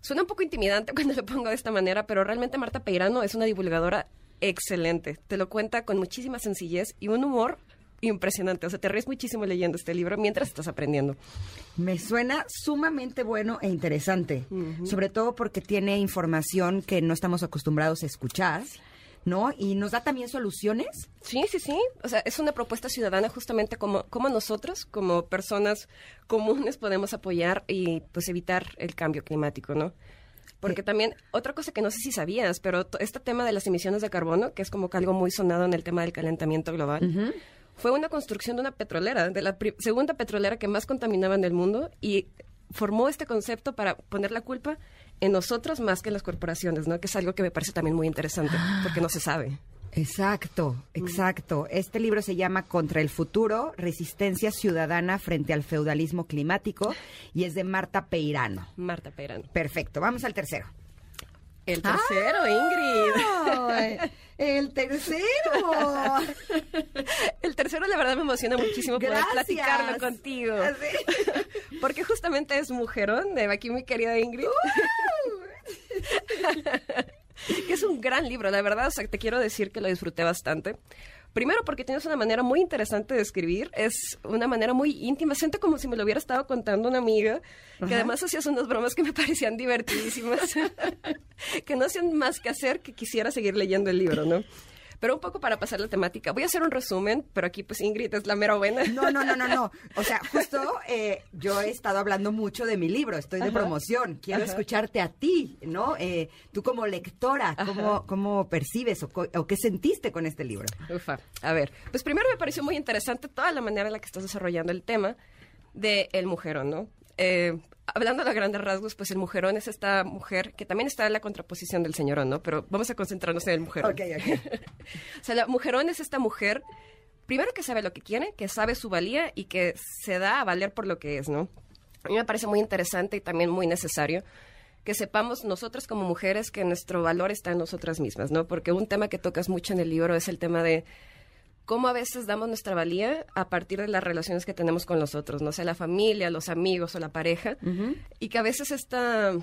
Suena un poco intimidante [LAUGHS] cuando lo pongo de esta manera, pero realmente Marta Peirano es una divulgadora excelente. Te lo cuenta con muchísima sencillez y un humor impresionante. O sea, te ríes muchísimo leyendo este libro mientras estás aprendiendo. Me suena sumamente bueno e interesante, sobre todo porque tiene información que no estamos acostumbrados a escuchar, ¿no? Y nos da también soluciones. Sí, sí, sí. O sea, es una propuesta ciudadana justamente como, como nosotros, como personas comunes, podemos apoyar y pues evitar el cambio climático, ¿no? Porque también, otra cosa que no sé si sabías, pero este tema de las emisiones de carbono, que es como que algo muy sonado en el tema del calentamiento global, fue una construcción de una petrolera, de la segunda petrolera que más contaminaba en el mundo y formó este concepto para poner la culpa en nosotros más que en las corporaciones, ¿no? Que es algo que me parece también muy interesante, porque no se sabe. Exacto, exacto. Este libro se llama Contra el futuro, resistencia ciudadana frente al feudalismo climático y es de Marta Peirano. Marta Perán. Perfecto, vamos al tercero. El tercero, Ingrid. ¡Ay! el tercero. [LAUGHS] El tercero, la verdad, me emociona muchísimo poder platicarlo contigo. Así. [LAUGHS] Porque justamente es mujerón de aquí, mi querida Ingrid. [LAUGHS] [LAUGHS] que es un gran libro, la verdad. O sea, te quiero decir que lo disfruté bastante. Primero porque tienes una manera muy interesante de escribir, es una manera muy íntima, siento como si me lo hubiera estado contando una amiga, que además hacías unas bromas que me [LAUGHS] parecían divertidísimas, [LAUGHS] que no hacían más que hacer que quisiera seguir leyendo el libro, ¿no? Pero un poco para pasar la temática, voy a hacer un resumen, pero aquí pues Ingrid es la mera buena. No, no, no, no, no. [LAUGHS] O sea, justo eh, yo he estado hablando mucho de mi libro, estoy de Ajá. promoción, quiero Ajá. escucharte a ti, ¿no? Eh, tú como lectora, ¿cómo, cómo percibes o, o qué sentiste con este libro? Ufa. A ver, pues primero me pareció muy interesante toda la manera en la que estás desarrollando el tema de el mujerón, ¿no? Eh, hablando a grandes rasgos, pues el mujerón es esta mujer que también está en la contraposición del señorón, ¿no? Pero vamos a concentrarnos en el mujerón. Ok, ok. [LAUGHS] o sea, la mujerón es esta mujer, primero que sabe lo que quiere, que sabe su valía y que se da a valer por lo que es, ¿no? A mí me parece muy interesante y también muy necesario que sepamos nosotras como mujeres que nuestro valor está en nosotras mismas, ¿no? Porque un tema que tocas mucho en el libro es el tema de cómo a veces damos nuestra valía a partir de las relaciones que tenemos con los otros, no sea la familia, los amigos o la pareja, y que a veces esta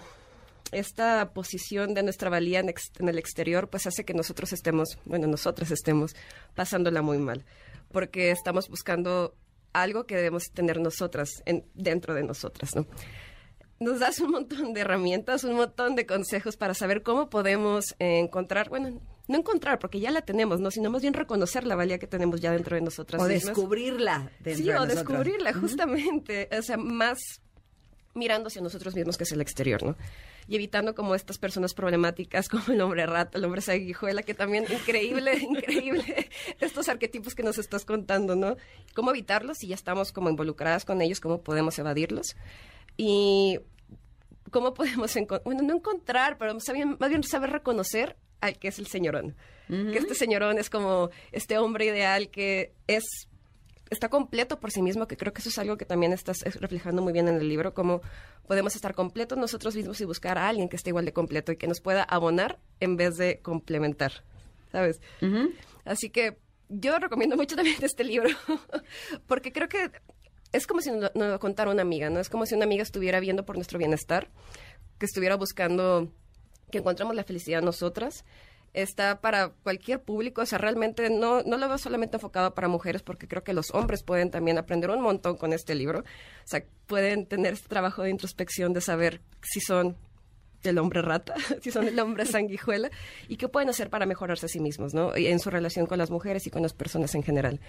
esta posición de nuestra valía en, ex- en el exterior pues hace que nosotros estemos, bueno, nosotras estemos pasándola muy mal, porque estamos buscando algo que debemos tener nosotras en, dentro de nosotras, ¿no? Nos das un montón de herramientas, un montón de consejos para saber cómo podemos encontrar, bueno, no encontrar porque ya la tenemos, ¿no? Sino más bien reconocer la valía que tenemos ya dentro de nosotras O mismas. descubrirla dentro Sí, de o nosotros. descubrirla, justamente. O sea, más mirando hacia nosotros mismos que hacia el exterior, ¿no? Y evitando como estas personas problemáticas [LAUGHS] como el hombre rata, el hombre sanguijuela, que también increíble, [LAUGHS] increíble estos arquetipos que nos estás contando, ¿no? ¿Cómo evitarlos si ya estamos como involucradas con ellos? ¿Cómo podemos evadirlos? Y cómo podemos encontrar, bueno, no encontrar, pero más bien, más bien saber reconocer al que es el señorón. Que este señorón es como este hombre ideal que es está completo por sí mismo, que creo que eso es algo que también estás eh, reflejando muy bien en el libro, cómo podemos estar completos nosotros mismos y buscar a alguien que esté igual de completo y que nos pueda abonar en vez de complementar, ¿sabes? Así que yo recomiendo mucho también este libro, [LAUGHS] porque creo que es como si nos lo contara una amiga, ¿no? Es como si una amiga estuviera viendo por nuestro bienestar, que estuviera buscando que encontremos la felicidad nosotras. Está para cualquier público, o sea, realmente no, no lo veo solamente enfocado para mujeres, porque creo que los hombres pueden también aprender un montón con este libro. O sea, pueden tener este trabajo de introspección, de saber si son el hombre rata, [LAUGHS] si son el hombre sanguijuela, y qué pueden hacer para mejorarse a sí mismos, ¿no? En su relación con las mujeres y con las personas en general.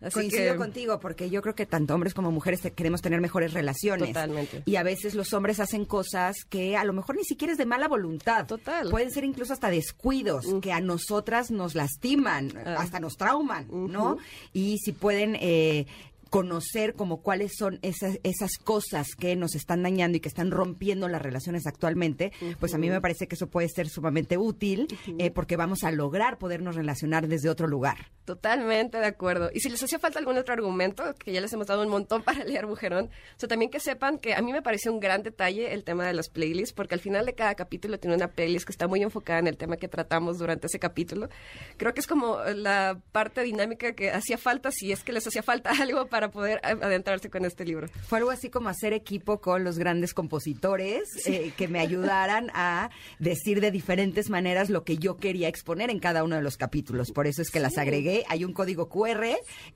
Así Coincido contigo, porque yo creo que tanto hombres como mujeres queremos tener mejores relaciones. Totalmente. Y a veces los hombres hacen cosas que a lo mejor ni siquiera es de mala voluntad. Total. Pueden ser incluso hasta descuidos, que a nosotras nos lastiman, ah. hasta nos trauman, ¿no? Y si pueden eh, conocer como cuáles son esas, esas cosas que nos están dañando y que están rompiendo las relaciones actualmente, pues a mí me parece que eso puede ser sumamente útil eh, porque vamos a lograr podernos relacionar desde otro lugar. Totalmente de acuerdo. Y si les hacía falta algún otro argumento, que ya les hemos dado un montón [LAUGHS] para leer Mujerón, o sea, también que sepan que a mí me pareció un gran detalle el tema de las playlists, porque al final de cada capítulo tiene una playlist que está muy enfocada en el tema que tratamos durante ese capítulo. Creo que es como la parte dinámica que hacía falta, si es que les hacía falta [LAUGHS] algo para para poder adentrarse con este libro. Fue algo así como hacer equipo con los grandes compositores eh, que me ayudaran a decir de diferentes maneras lo que yo quería exponer en cada uno de los capítulos. Por eso es que las agregué. Hay un código QR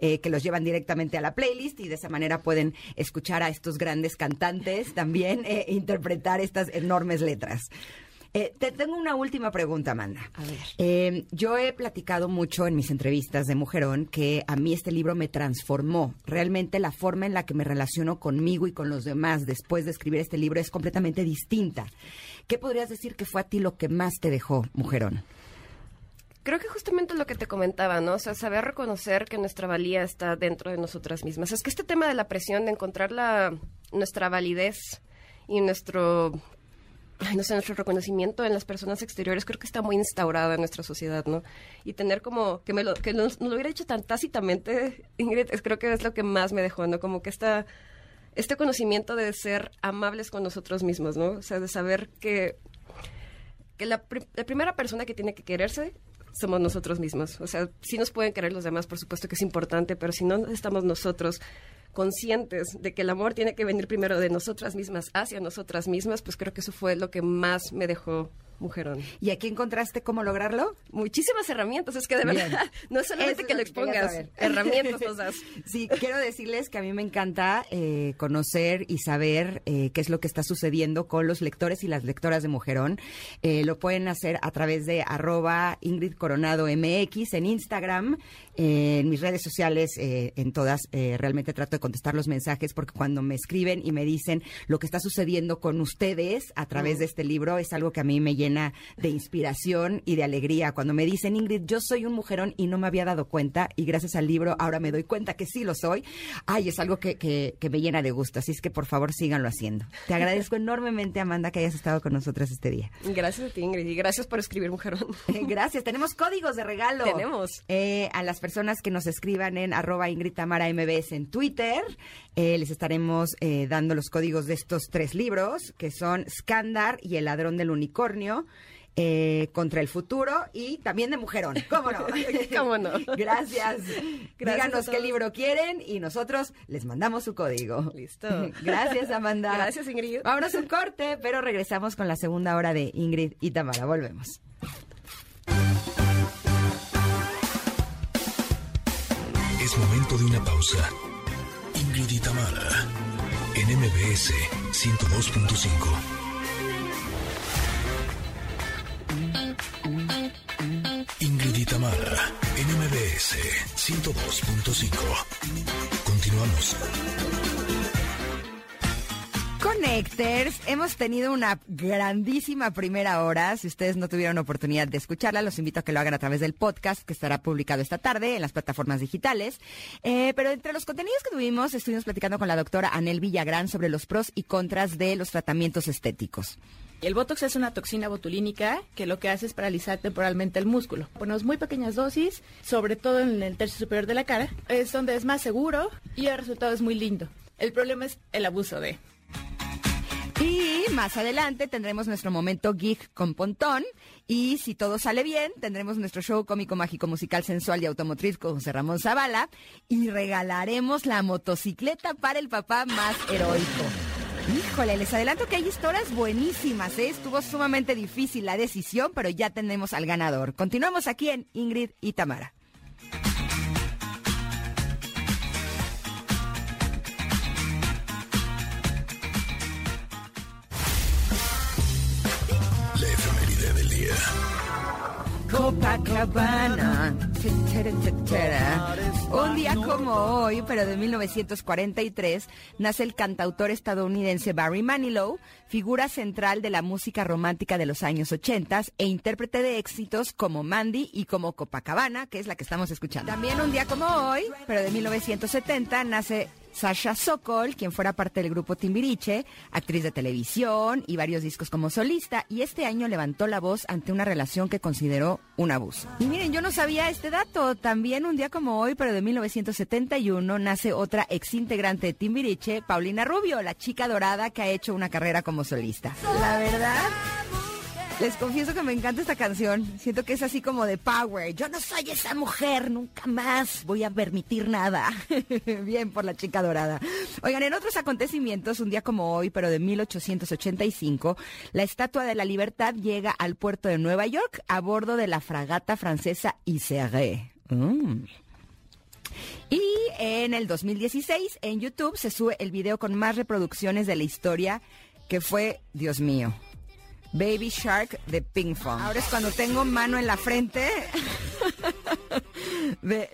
eh, que los llevan directamente a la playlist y de esa manera pueden escuchar a estos grandes cantantes también eh, interpretar estas enormes letras. Eh, te tengo una última pregunta, Amanda. A ver. Eh, yo he platicado mucho en mis entrevistas de Mujerón que a mí este libro me transformó. Realmente la forma en la que me relaciono conmigo y con los demás después de escribir este libro es completamente distinta. ¿Qué podrías decir que fue a ti lo que más te dejó, Mujerón? Creo que justamente lo que te comentaba, ¿no? O sea, saber reconocer que nuestra valía está dentro de nosotras mismas. Es que este tema de la presión, de encontrar la, nuestra validez y nuestro no sé, nuestro reconocimiento en las personas exteriores creo que está muy instaurado en nuestra sociedad, ¿no? Y tener como, que me lo, que nos, lo hubiera hecho tan tácitamente, Ingrid, es, creo que es lo que más me dejó, ¿no? Como que esta, este conocimiento de ser amables con nosotros mismos, ¿no? O sea, de saber que, que la primera persona que tiene que quererse somos nosotros mismos. O sea, sí nos pueden querer los demás, por supuesto que es importante, pero si no estamos nosotros conscientes de que el amor tiene que venir primero de nosotras mismas hacia nosotras mismas, pues creo que eso fue lo que más me dejó mujerón. ¿Y aquí encontraste cómo lograrlo? Muchísimas herramientas, es que de verdad, [LAUGHS] no es solamente que lo expongas, herramientas [LAUGHS] nos das. Sí, quiero decirles que a mí me encanta eh, conocer y saber eh, qué es lo que está sucediendo con los lectores y las lectoras de Mujerón. Eh, lo pueden hacer a través de arroba Ingrid Coronado MX en Instagram, en mis redes sociales, en todas, realmente trato de contestar los mensajes porque cuando me escriben y me dicen lo que está sucediendo con ustedes a través de este libro es algo que a mí me llena de inspiración y de alegría. Cuando me dicen, Ingrid, yo soy un mujerón y no me había dado cuenta y gracias al libro ahora me doy cuenta que sí lo soy, ay, es algo que, que, me llena de gusto. Así es que por favor síganlo haciendo. Te agradezco [LAUGHS] enormemente, Amanda, que hayas estado con nosotras este día. Gracias a ti, Ingrid, y gracias por escribir Mujerón. [LAUGHS] gracias. Tenemos códigos de regalo. Tenemos. Eh, a las personas que nos escriban en arroba Ingrid Tamara MBS en Twitter, eh, les estaremos eh, dando los códigos de estos tres libros, que son Scandar y El ladrón del unicornio. Eh, contra el futuro y también de Mujerón. [LAUGHS] ¿Cómo no? ¿Cómo no? [LAUGHS] Gracias. Díganos qué libro quieren y nosotros les mandamos su código. Listo. [LAUGHS] Gracias, Amanda. Gracias, Ingrid. Vámonos un corte, pero regresamos con la segunda hora de Ingrid y Tamara. Volvemos. Es momento de una pausa. Ingrid y Tamara en MBS 102.5. Ingrid y Tamara, NMBS 102.5. Continuamos. Connectors, hemos tenido una grandísima primera hora. Si ustedes no tuvieron oportunidad de escucharla, los invito a que lo hagan a través del podcast que estará publicado esta tarde en las plataformas digitales. Eh, pero entre los contenidos que tuvimos, estuvimos platicando con la doctora Anel Villagrán sobre los pros y contras de los tratamientos estéticos. El Botox es una toxina botulínica que lo que hace es paralizar temporalmente el músculo. Ponemos muy pequeñas dosis, sobre todo en el tercio superior de la cara. Es donde es más seguro y el resultado es muy lindo. El problema es el abuso de. Y más adelante tendremos nuestro momento geek con Pontón. Y si todo sale bien, tendremos nuestro show cómico, mágico, musical, sensual y automotriz con José Ramón Zavala. Y regalaremos la motocicleta para el papá más heroico. Híjole, les adelanto que hay historias buenísimas, ¿eh? Estuvo sumamente difícil la decisión, pero ya tenemos al ganador. Continuamos aquí en Ingrid y Tamara. Copacabana. Un día como hoy, pero de 1943, nace el cantautor estadounidense Barry Manilow, figura central de la música romántica de los años 80 e intérprete de éxitos como Mandy y como Copacabana, que es la que estamos escuchando. También un día como hoy, pero de 1970, nace Sasha Sokol, quien fuera parte del grupo Timbiriche, actriz de televisión y varios discos como solista, y este año levantó la voz ante una relación que consideró un abuso. Y miren, yo no sabía este dato. También un día como hoy, pero de 1971, nace otra exintegrante de Timbiriche, Paulina Rubio, la chica dorada que ha hecho una carrera como solista. La verdad. Les confieso que me encanta esta canción. Siento que es así como de power. Yo no soy esa mujer, nunca más voy a permitir nada. [LAUGHS] Bien por la chica dorada. Oigan, en otros acontecimientos, un día como hoy, pero de 1885, la Estatua de la Libertad llega al puerto de Nueva York a bordo de la fragata francesa Iseré. Mm. Y en el 2016, en YouTube, se sube el video con más reproducciones de la historia que fue, Dios mío, Baby Shark de Pink Fong. Ahora es cuando tengo mano en la frente. [LAUGHS]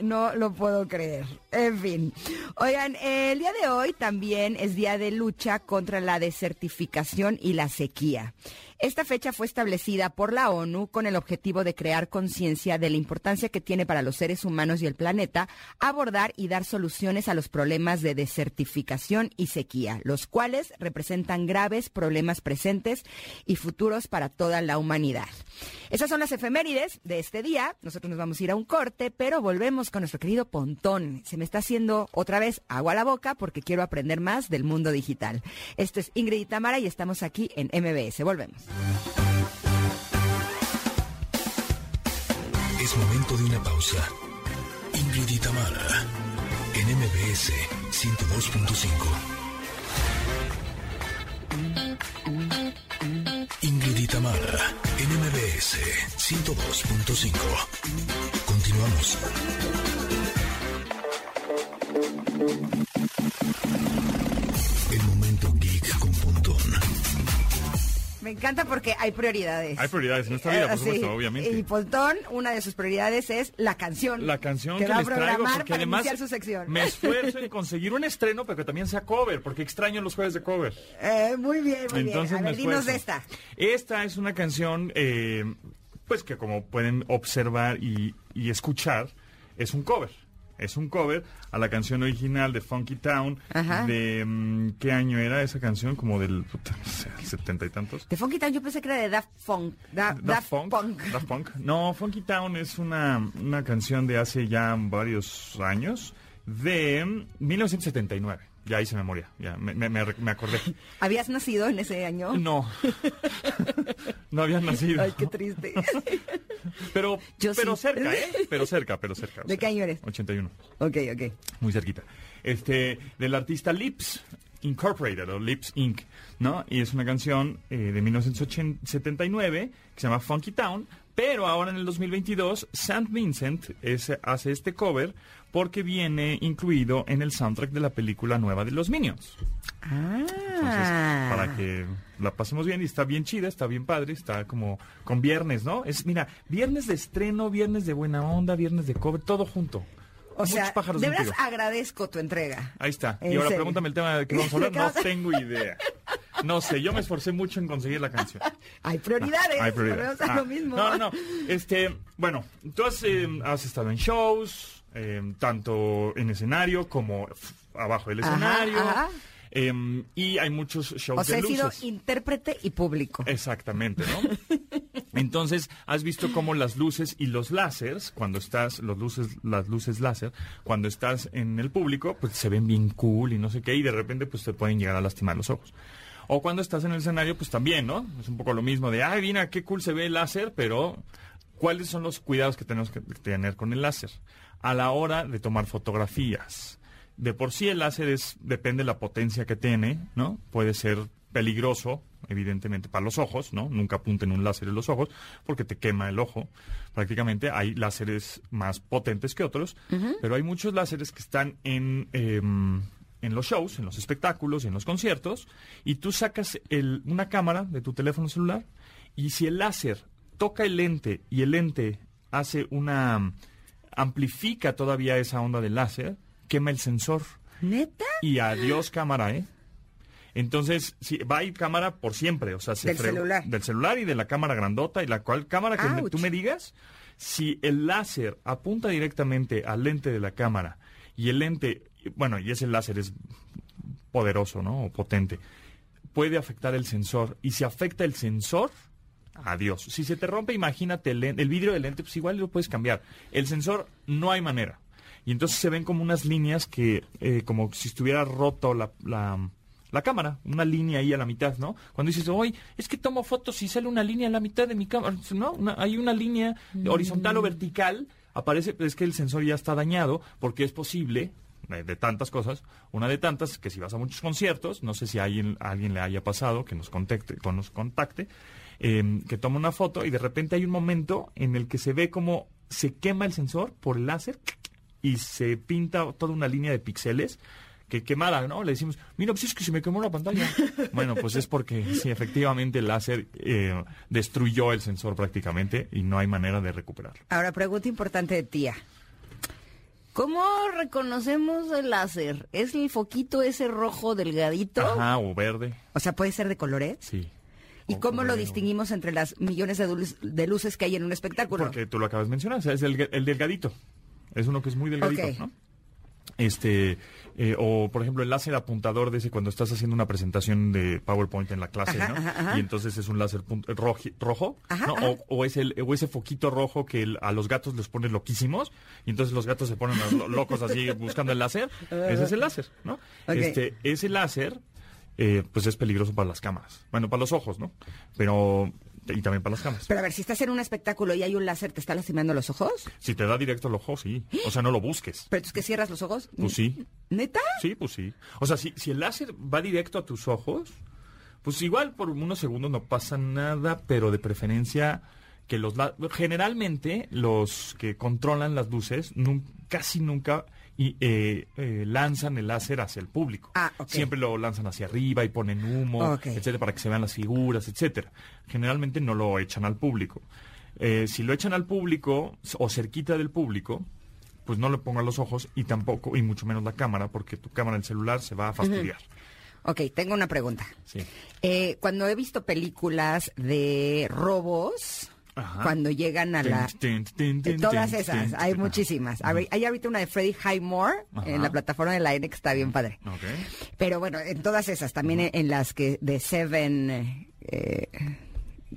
no lo puedo creer. En fin. Oigan, el día de hoy también es día de lucha contra la desertificación y la sequía. Esta fecha fue establecida por la ONU con el objetivo de crear conciencia de la importancia que tiene para los seres humanos y el planeta abordar y dar soluciones a los problemas de desertificación y sequía, los cuales representan graves problemas presentes y futuros para toda la humanidad. Esas son las efemérides de este día. Nosotros nos vamos a ir a un corte, pero volvemos con nuestro querido Pontón. Se me está haciendo otra vez agua a la boca porque quiero aprender más del mundo digital. Esto es Ingrid y Tamara y estamos aquí en MBS. Volvemos. Es momento de una pausa. Ingrid y Tamara, en MBS 102.5. Ingrid y Tamara, en MBS 102.5. Continuamos. Me encanta porque hay prioridades. Hay prioridades en esta vida, por Eh, supuesto, obviamente. Y Pontón, una de sus prioridades es la canción. La canción que, que va a les traigo, programar porque para además iniciar su sección. me esfuerzo en [LAUGHS] conseguir un estreno, pero que también sea cover, porque extraño los jueves de cover. Eh, muy bien, muy Entonces bien. A ver, dinos de esta. Esta es una canción, eh, pues que como pueden observar y, y escuchar, es un cover. Es un cover a la canción original de Funky Town. Ajá. De, mm, ¿Qué año era esa canción? Como del puta, no sé, setenta y tantos. De Funky Town yo pensé que era de Daft Punk. Da- Daft, Daft Punk. Punk. Daft Punk. No, Funky Town es una, una canción de hace ya varios años, de mm, 1979. Ya hice memoria, ya me, me- me- acordé. [LAUGHS] ¿Habías nacido en ese año? No, [LAUGHS] no había nacido. Ay, qué triste. [LAUGHS] Pero, Yo pero sí. cerca, ¿eh? Pero cerca, pero cerca. ¿De qué año eres? 81, ok, ok. muy cerquita. Este, del artista Lips Incorporated, o Lips Inc., ¿no? Y es una canción eh, de 1979 que se llama Funky Town, pero ahora en el 2022 St. Vincent es- hace este cover porque viene incluido en el soundtrack de la película nueva de los Minions. Ah. Entonces, para que la pasemos bien y está bien chida, está bien padre, está como con viernes, ¿no? Es, mira, viernes de estreno, viernes de buena onda, viernes de cover, todo junto. O Muchos sea, pájaros de veras agradezco tu entrega. Ahí está. ¿En Y ahora serio? pregúntame el tema de que vamos a hablar. ¿De [LAUGHS] qué No tengo idea. No sé, yo me esforcé mucho en conseguir la canción. [LAUGHS] Hay prioridades. Hay prioridades. Ah, lo mismo. No, no, no. Este, bueno, tú has, eh, has estado en shows, eh, tanto en escenario como abajo del escenario. ajá. eh, y hay muchos shows O sea, de he sido luces. intérprete y público. Exactamente, ¿no? [LAUGHS] Entonces, has visto cómo las luces y los láseres, cuando estás, los luces, las luces láser, cuando estás en el público, pues se ven bien cool y no sé qué, y de repente pues te pueden llegar a lastimar los ojos. O cuando estás en el escenario, pues también, ¿no? Es un poco lo mismo de, ay, mira, qué cool se ve el láser, pero ¿cuáles son los cuidados que tenemos que tener con el láser? A la hora de tomar fotografías. De por sí el láser es, depende de la potencia que tiene, ¿no? Puede ser peligroso, evidentemente, para los ojos, ¿no? Nunca apunten un láser en los ojos porque te quema el ojo. Prácticamente hay láseres más potentes que otros, pero hay muchos láseres que están en, em, en los shows, en los espectáculos, en los conciertos, y tú sacas el- una cámara de tu teléfono celular y si el láser toca el lente y el lente hace una amplifica todavía esa onda del láser, quema el sensor ¿Neta? y adiós cámara, ¿eh? Entonces, sí, va a ir cámara por siempre, o sea, se Del fregó- celular. del celular y de la cámara grandota y la cual cámara que me- tú me digas, si el láser apunta directamente al lente de la cámara y el lente, bueno, y ese láser es poderoso, ¿no? O potente, puede afectar el sensor y si afecta el sensor, adiós. Si se te rompe, imagínate el, el vidrio del lente, pues igual lo puedes cambiar. El sensor no hay manera. Y entonces se ven como unas líneas que, eh, como si estuviera roto la, la, la cámara, una línea ahí a la mitad, ¿no? Cuando dices, oye, es que tomo fotos y sale una línea a la mitad de mi cámara, no, una- hay una línea horizontal o vertical, aparece, es que el sensor ya está dañado, porque es posible, de tantas cosas, una de tantas, que si vas a muchos conciertos, no sé si a alguien, a alguien le haya pasado, que nos contacte, que nos contacte, eh, que toma una foto y de repente hay un momento en el que se ve como se quema el sensor por el láser y se pinta toda una línea de píxeles que quemada, ¿no? Le decimos, mira, pues es que se me quemó la pantalla. [LAUGHS] bueno, pues es porque sí, efectivamente el láser eh, destruyó el sensor prácticamente y no hay manera de recuperarlo. Ahora, pregunta importante de tía. ¿Cómo reconocemos el láser? ¿Es el foquito ese rojo delgadito? Ajá, o verde, O sea, puede ser de colores. sí. ¿Y O cómo lo verde, distinguimos entre las millones de, de luces que hay en un espectáculo? Porque tú lo acabas de mencionar, o sea, es el, el delgadito. Es uno que es muy delgadito. ¿no? Este, eh, o por ejemplo el láser apuntador de ese cuando estás haciendo una presentación de PowerPoint en la clase, Ajá, ¿no? ajá. Y entonces es un láser pun- roji- rojo, Ajá, ¿no? O, o es el, o ese foquito rojo que el- a los gatos les pone loquísimos y entonces los gatos se ponen lo- locos así [LAUGHS] buscando el láser. Ese es el láser, ¿no? Este, ese láser, eh, pues es peligroso para las cámaras. Bueno, para los ojos, ¿no? Pero, y también para las cámaras. Pero a ver, si estás en un espectáculo y hay un láser, ¿te está lastimando los ojos? Si te da directo al ojo, sí. O sea, no lo busques. ¿Pero tú que cierras los ojos? Pues sí. ¿Neta? Sí, pues sí. O sea, si, si el láser va directo a tus ojos, pues igual por unos segundos no pasa nada, pero de preferencia que los... Generalmente los que controlan las luces nun- casi nunca y, eh, eh, lanzan el láser hacia el público. Ah. Siempre lo lanzan hacia arriba y ponen humo, etcétera, para que se vean las figuras, etcétera. Generalmente no lo echan al público. Eh, si lo echan al público o cerquita del público, pues no le pongan los ojos y tampoco, y mucho menos la cámara, porque tu cámara del celular se va a fastidiar. Ok, tengo una pregunta. Sí. Eh, cuando he visto películas de robos, Ajá. cuando llegan a la... Tin, Eh, Todas esas, hay muchísimas. Hay ahorita una de Freddie Highmore Ajá. en la plataforma de la N que está bien padre. Pero bueno, en todas esas, también en, en las que de Seven... eh,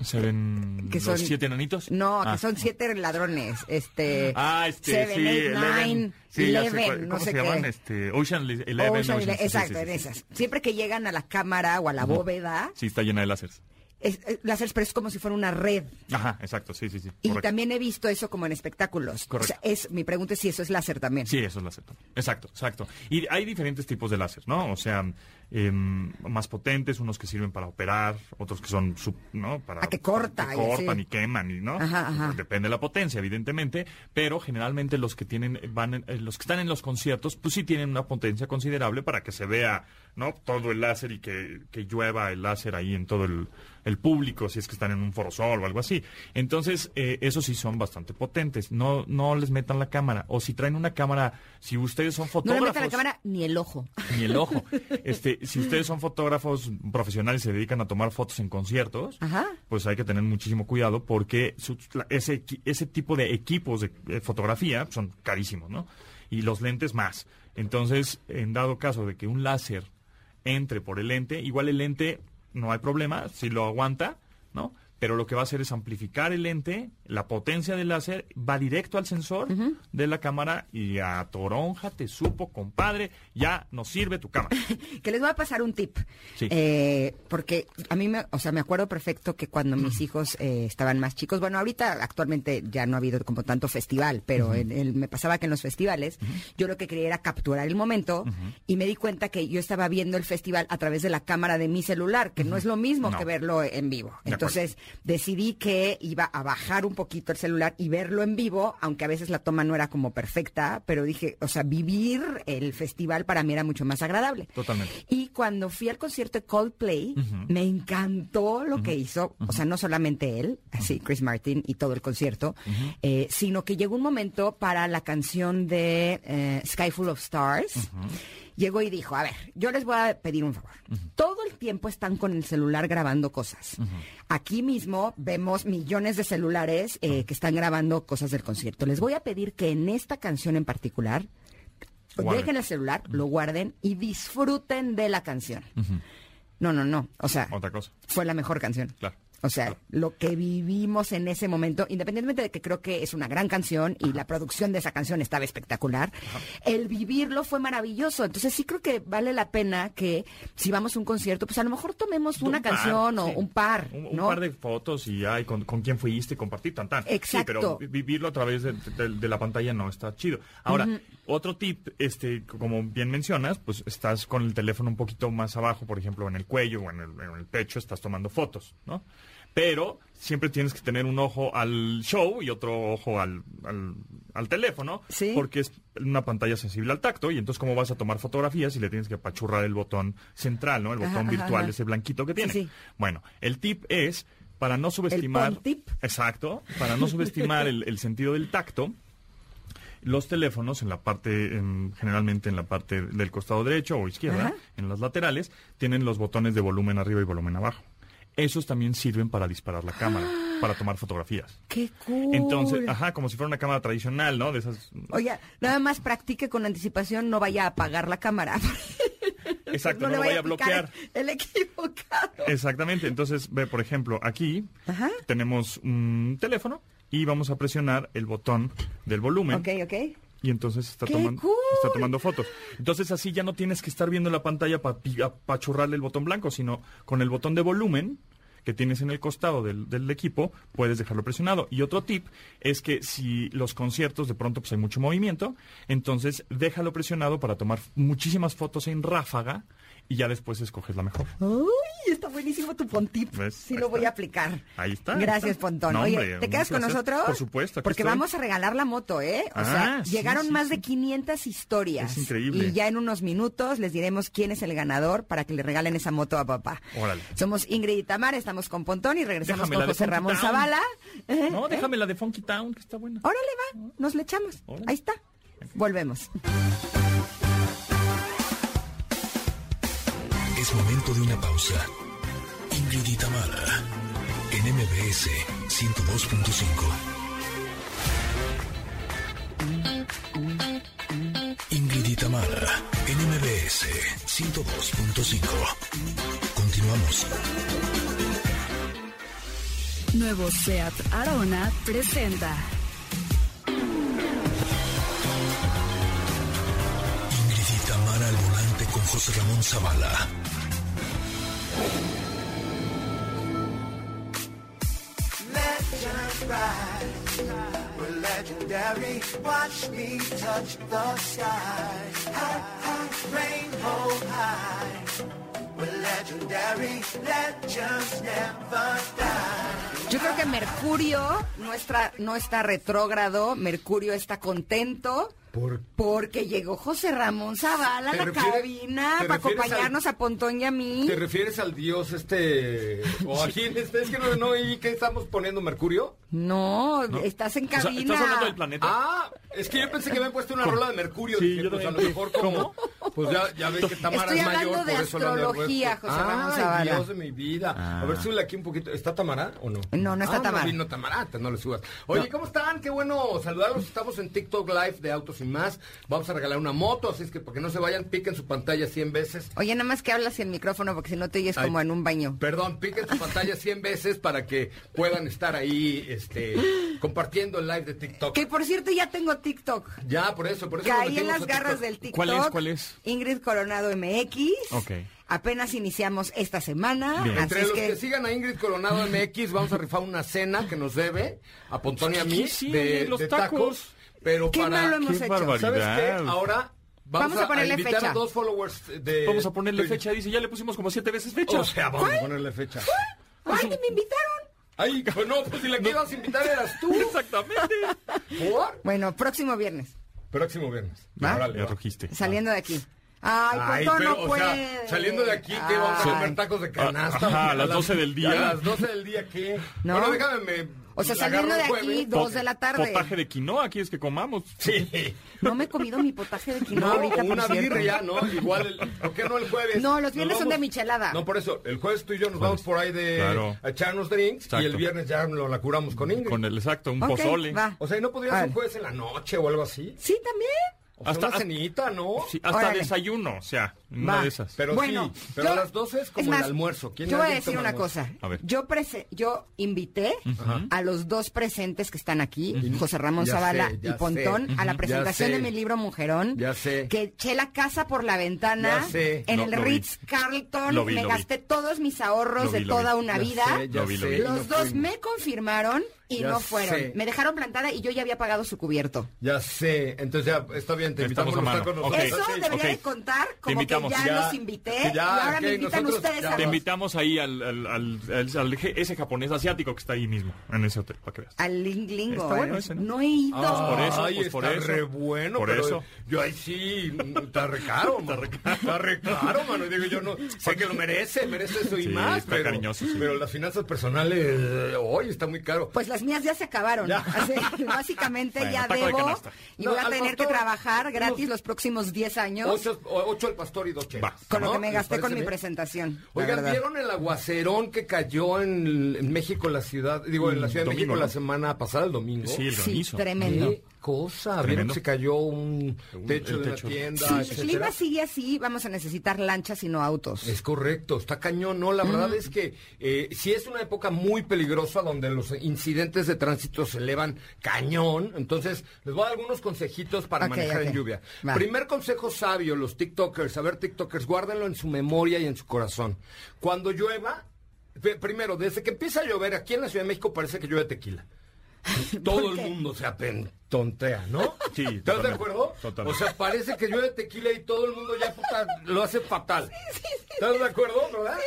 ¿Se ven Que los son- siete enanitos? no, Ah. que son siete ladrones. Este, Ah, este, Seven, sí, eight, nine, Sí, sé Eleven, cuál- no ¿Cómo sé se llaman? Este, Ocean Eleven. Ocean exacto, sí, en esas. Siempre que llegan a la cámara o a la bóveda, Sí, está llena de láseres. Es, láseres, pero es como si fuera una red. Ajá, exacto, sí, sí, sí. Y correcto. también he visto eso como en espectáculos. Correcto. O sea, es, mi pregunta es si eso es láser también. Sí, eso es láser. también. Exacto, exacto. Y hay diferentes tipos de láser, ¿no? O sea, em, más potentes, unos que sirven para operar, otros que son, sub- ¿no? Para Ah, que corta que cortan y queman, y, ¿no? Ajá, ajá. Depende de la potencia, evidentemente, pero generalmente los que tienen, van, en- eh, los que están en los conciertos, pues sí tienen una potencia considerable para que se vea, ¿no? Todo el láser y que, que llueva el láser ahí en todo el, el público, si es que están en un forosol o algo así. Entonces, eh, esos sí son bastante potentes. No, no les metan la cámara. O si traen una cámara, si ustedes son No fotógrafos. le metan la cámara ni el ojo. [LAUGHS] Ni el ojo. [LAUGHS] Este, si ustedes son fotógrafos profesionales y se dedican a tomar fotos en conciertos, Ajá. pues hay que tener muchísimo cuidado porque su- la- ese, ese tipo de equipos de, eh, fotografía son carísimos, ¿no? Y los lentes más. Entonces, en dado caso de que un láser entre por el lente, igual el lente no hay problema, si lo aguanta, ¿no? Pero lo que va a hacer es amplificar el lente, la potencia del láser va directo al sensor de la cámara y a toronja te supo, compadre, ya nos sirve tu cámara. [LAUGHS] Que les voy a pasar un tip. Sí. Eh, porque a mí, me, o sea, me acuerdo perfecto que cuando mis hijos eh, estaban más chicos, bueno, ahorita actualmente ya no ha habido como tanto festival, pero en el- me pasaba que en los festivales yo lo que quería era capturar el momento y me di cuenta que yo estaba viendo el festival a través de la cámara de mi celular, que no es lo mismo No. que verlo en vivo. De acuerdo. Decidí que iba a bajar un poquito el celular y verlo en vivo, aunque a veces la toma no era como perfecta, pero dije, o sea, vivir el festival para mí era mucho más agradable. Totalmente. Y cuando fui al concierto de Coldplay, me encantó lo que hizo, o sea, no solamente él, así Chris Martin y todo el concierto, eh, sino que llegó un momento para la canción de eh, Sky Full of Stars. Llegó y dijo, a ver, yo les voy a pedir un favor. Todo el tiempo están con el celular grabando cosas. Aquí mismo vemos millones de celulares eh, que están grabando cosas del concierto. Les voy a pedir que en esta canción en particular dejen el celular, lo guarden y disfruten de la canción. No, no, no. O sea, Otra cosa. fue la mejor canción. Claro. O sea, lo que vivimos en ese momento, independientemente de que creo que es una gran canción y la producción de esa canción estaba espectacular, el vivirlo fue maravilloso. Entonces sí creo que vale la pena que si vamos a un concierto, pues a lo mejor tomemos una Un par, canción o sí. un par, Un, un ¿no? par de fotos y ya, y con, con quién fuiste, compartir, tan, tan. Exacto. Sí, pero vi- vivirlo a través de, de- de la pantalla no está chido. Ahora, otro tip, este, como bien mencionas, pues estás con el teléfono un poquito más abajo, por ejemplo, en el cuello o en el, en el pecho, estás tomando fotos, ¿no? Pero siempre tienes que tener un ojo al show y otro ojo al, al, al teléfono, Sí. porque es una pantalla sensible al tacto y entonces cómo vas a tomar fotografías y le tienes que apachurrar el botón central, ¿no? El botón ajá, virtual, ajá. ese blanquito que tiene. sí. Bueno, el tip es para no subestimar. pon tip. Exacto, para no subestimar el, el sentido del tacto. Los teléfonos en la parte, en- generalmente en la parte del costado derecho o izquierda, Ajá. en las laterales, tienen los botones de volumen arriba y volumen abajo. Esos también sirven para disparar la cámara, para tomar fotografías. [GASPS] ¡Qué cool! Entonces, ajá, como si fuera una cámara tradicional, ¿no? De esas. Oye, nada más practique con anticipación, no vaya a apagar la cámara. [LAUGHS] Exacto, no, lo vaya a bloquear. El equivocado. Exactamente. Entonces, ve, por ejemplo, aquí Ajá. tenemos un teléfono y vamos a presionar el botón del volumen. Ok, ok. Y entonces está ¡Qué tomando, cool! está tomando fotos. Entonces así ya no tienes que estar viendo la pantalla para apachurrarle el botón blanco, sino con el botón de volumen que tienes en el costado del, del equipo, puedes dejarlo presionado. Y otro tip es que si los conciertos de pronto pues hay mucho movimiento, entonces déjalo presionado para tomar muchísimas fotos en ráfaga y ya después escoges la mejor. Uy, está buenísimo tu pontip. Sí lo está. voy a aplicar. Ahí está, Gracias, está. Pontón. No, Oye, hombre, ¿te quedas con nosotros? Por supuesto, Porque estoy. vamos a regalar la moto, ¿eh? O Ah, sea, sí, llegaron sí, más sí. de 500 historias. Es increíble. Y ya en unos minutos les diremos quién es el ganador para que le regalen esa moto a papá. Órale. Somos Ingrid y Tamara, estamos con Pontón y regresamos Déjame con José Ramón Town. Zavala. ¿Eh? No, ¿Eh? déjame la de Funky Town, que está buena. Órale, va, nos le echamos. Órale. Ahí está. Volvemos. Momento de una pausa. Ingrid y Tamara, en MBS 102.5. Ingrid y Tamara, en MBS 102.5. Continuamos. Nuevo SEAT Arona presenta Ingrid y Tamara al volante con José Ramón Zavala. Legendary. Watch me touch the sky. High, high, rainbow high. We're legendary. Legends never die. Yo creo que Mercurio no está, no está retrógrado, Mercurio está contento. ¿Por Porque llegó José Ramón Zavala a ¿Te la cabina para acompañarnos a Pontón y a mí. ¿Te refieres al dios este o a quién este? Es que no, no ¿y qué estamos poniendo Mercurio? No, estás en O sea, cabina. ¿Estás hablando del planeta? Ah, es que yo pensé que me habían puesto una ¿Cómo? rola de Mercurio. Sí, Dije, yo pues a lo mejor como pues ya, ya ves que Tamara Estoy es mayor, hablando de por eso hablan astrología. José Ramón Ay. Dios de mi vida. A ver, súbele aquí un poquito. ¿Está Tamara o no? No, no está Ah, Tamara. No vino Tamara, no le subas. Oye, No. ¿cómo están? Qué bueno saludarlos. Estamos en TikTok Live de Autos y Más. Vamos a regalar una moto, así es que para que no se vayan, piquen su pantalla 100 veces. Oye, nada más que hablas en el micrófono porque si no te oyes Ay. como en un baño. Perdón, piquen su pantalla 100 veces para que puedan estar ahí este, compartiendo el live de TikTok. Que por cierto ya tengo TikTok. Ya, por eso, por eso Caí en las a garras TikTok. del TikTok. ¿Cuál es? ¿Cuál es? Ingrid Coronado MX. Ok. Apenas iniciamos esta semana. Bien. Así Entre es los que... que... sigan a Ingrid Coronado MX, vamos a rifar una cena que nos debe a Pontón y a mí Sí, sí, de, los de tacos. Pero Qué para. malo hemos Qué hecho. barbaridad. ¿Sabes qué? Ahora vamos, Vamos a ponerle invitar fecha. a dos followers de. Vamos a ponerle fecha, dice, ya le pusimos como siete veces fecha. O sea, vamos a ponerle fecha. ¡Ay, ni me invitaron! Ay, pues no, pues si la que ibas a invitar eras tú. Exactamente. ¿Por? Bueno, próximo viernes, Próximo viernes. ¿Va? Órale, Ya va. rugiste. saliendo de aquí. Ay, Ay, pero, no o puede. sea, saliendo de aquí, ¿qué vamos a Ay. comer tacos de canasta? Ajá, a las 12 del día. ¿A las 12 del día qué? No. Bueno, déjame, me... O sea, saliendo de aquí, jueves. dos de la tarde. Potaje de quinoa, ¿quieres que comamos? Sí. [LAUGHS] No me he comido mi potaje de No, quinoa ahorita, por una cierto. birria, ¿no? Igual, el, ¿por qué no el jueves? No, los viernes son de michelada. No, por eso, el jueves tú y yo nos vamos por ahí de Claro. a echarnos drinks y el viernes ya lo la curamos con Ingrid. Con el exacto, un Ok, pozole. va. O sea, ¿y no podrías un jueves en la noche o algo así? Sí, también. O sea, Hasta- una cenita, ¿no? Sí, hasta Órale. desayuno, o sea, una Va. de esas. Pero bueno, sí, pero yo- a las 12 es como más, el almuerzo. ¿Quién yo voy a decir una almuerzo? cosa. A ver. Yo prese- yo invité a los dos presentes que están aquí, José Ramón Ya Zavala sé, y Pontón, a la presentación de mi libro Mujerón. Ya sé. Que eché la casa por la ventana Ya sé. en No, el vi. Ritz Carlton. Lo vi, me lo vi. gasté todos mis ahorros de toda vi. una Ya vida. Los dos me confirmaron y Ya no fueron. sé. Me dejaron plantada y yo ya había pagado su cubierto. Ya sé, entonces ya está bien, te Estamos invitamos a a mano. estar con Ok. nosotros. Eso debería de contar como que invitamos. ya, Ya, los invité y ya, ahora me invitan nosotros ustedes ya a Te invitamos ahí al, al, al- al- al- ese japonés asiático que está ahí mismo, en ese hotel, para que veas. Al Ling Lingo. Está bueno ¿eh? ese, ¿no? No he ido. Ah, por eso, Ay, pues por está eso. re bueno, Por pero eso. yo ahí sí, está re caro, [LAUGHS] mano. Está re caro, mano. Digo, yo no, sé que lo merece, merece eso y Sí, más, está pero, cariñoso, sí. pero las finanzas personales, hoy está muy caro. Pues las mías ya se acabaron. Ya. Así, [LAUGHS] básicamente Bueno, ya de debo y No, voy a tener que trabajar gratis unos- los próximos 10 años Ocho, al pastor y dos chelas. Con lo que me ¿Les gasté con mi presentación. Oigan. ¿vieron el aguacerón que cayó en, en México, la ciudad, digo, en la Ciudad de Domingo, México ¿no? la semana pasada, el domingo? Sí, el Sí, tremendo. ¿Qué cosa? ¿Vieron que se cayó un techo de techo. una tienda, Si el clima sigue así, vamos a necesitar lanchas y no autos. Es correcto, está cañón, ¿no? La verdad es que eh, sí es una época muy peligrosa donde los incidentes de tránsito se elevan cañón. Entonces, les voy a dar algunos consejitos para manejar en lluvia. Va. Primer consejo sabio, los TikTokers, a ver TikTokers, guárdenlo en su memoria y en su corazón. Cuando llueva, primero, desde que empieza a llover, aquí en la Ciudad de México parece que llueve tequila. [LAUGHS] Todo el mundo se apentontea, ¿no? Sí, ¿Estás de acuerdo? totalmente. O sea, parece que llueve tequila y todo el mundo ya puta, lo hace fatal. ¿Estás de acuerdo, verdad?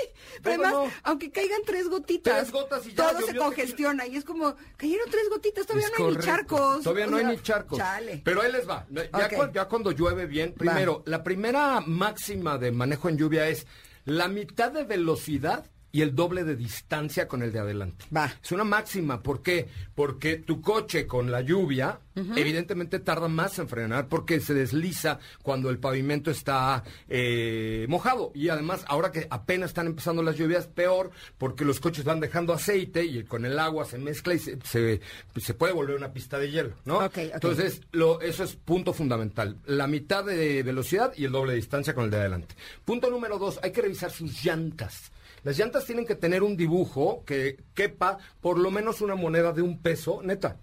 Pero ¿Cómo Además, no? aunque caigan tres gotitas, Tres gotas y ya todo se congestiona y es como, cayeron tres gotitas, todavía Es no hay ni charcos. Todavía O no hay ni charcos. Chale. Pero ahí les va. Ya, Ok. cu- ya cuando llueve bien, primero, la primera máxima de manejo en lluvia es la mitad de velocidad y el doble de distancia con el de adelante. Va. Es una máxima. ¿Por qué? Porque tu coche con la lluvia, evidentemente tarda más en frenar porque se desliza cuando el pavimento está eh, mojado. Y además, ahora que apenas están empezando las lluvias, peor porque los coches van dejando aceite y con el agua se mezcla y se, se, se puede volver una pista de hielo, ¿no? Ok, ok. Entonces, lo, eso es punto fundamental. La mitad de velocidad y el doble de distancia con el de adelante. Punto número dos, hay que revisar sus llantas. Las llantas tienen que tener un dibujo que quepa por lo menos una moneda de un peso, neta,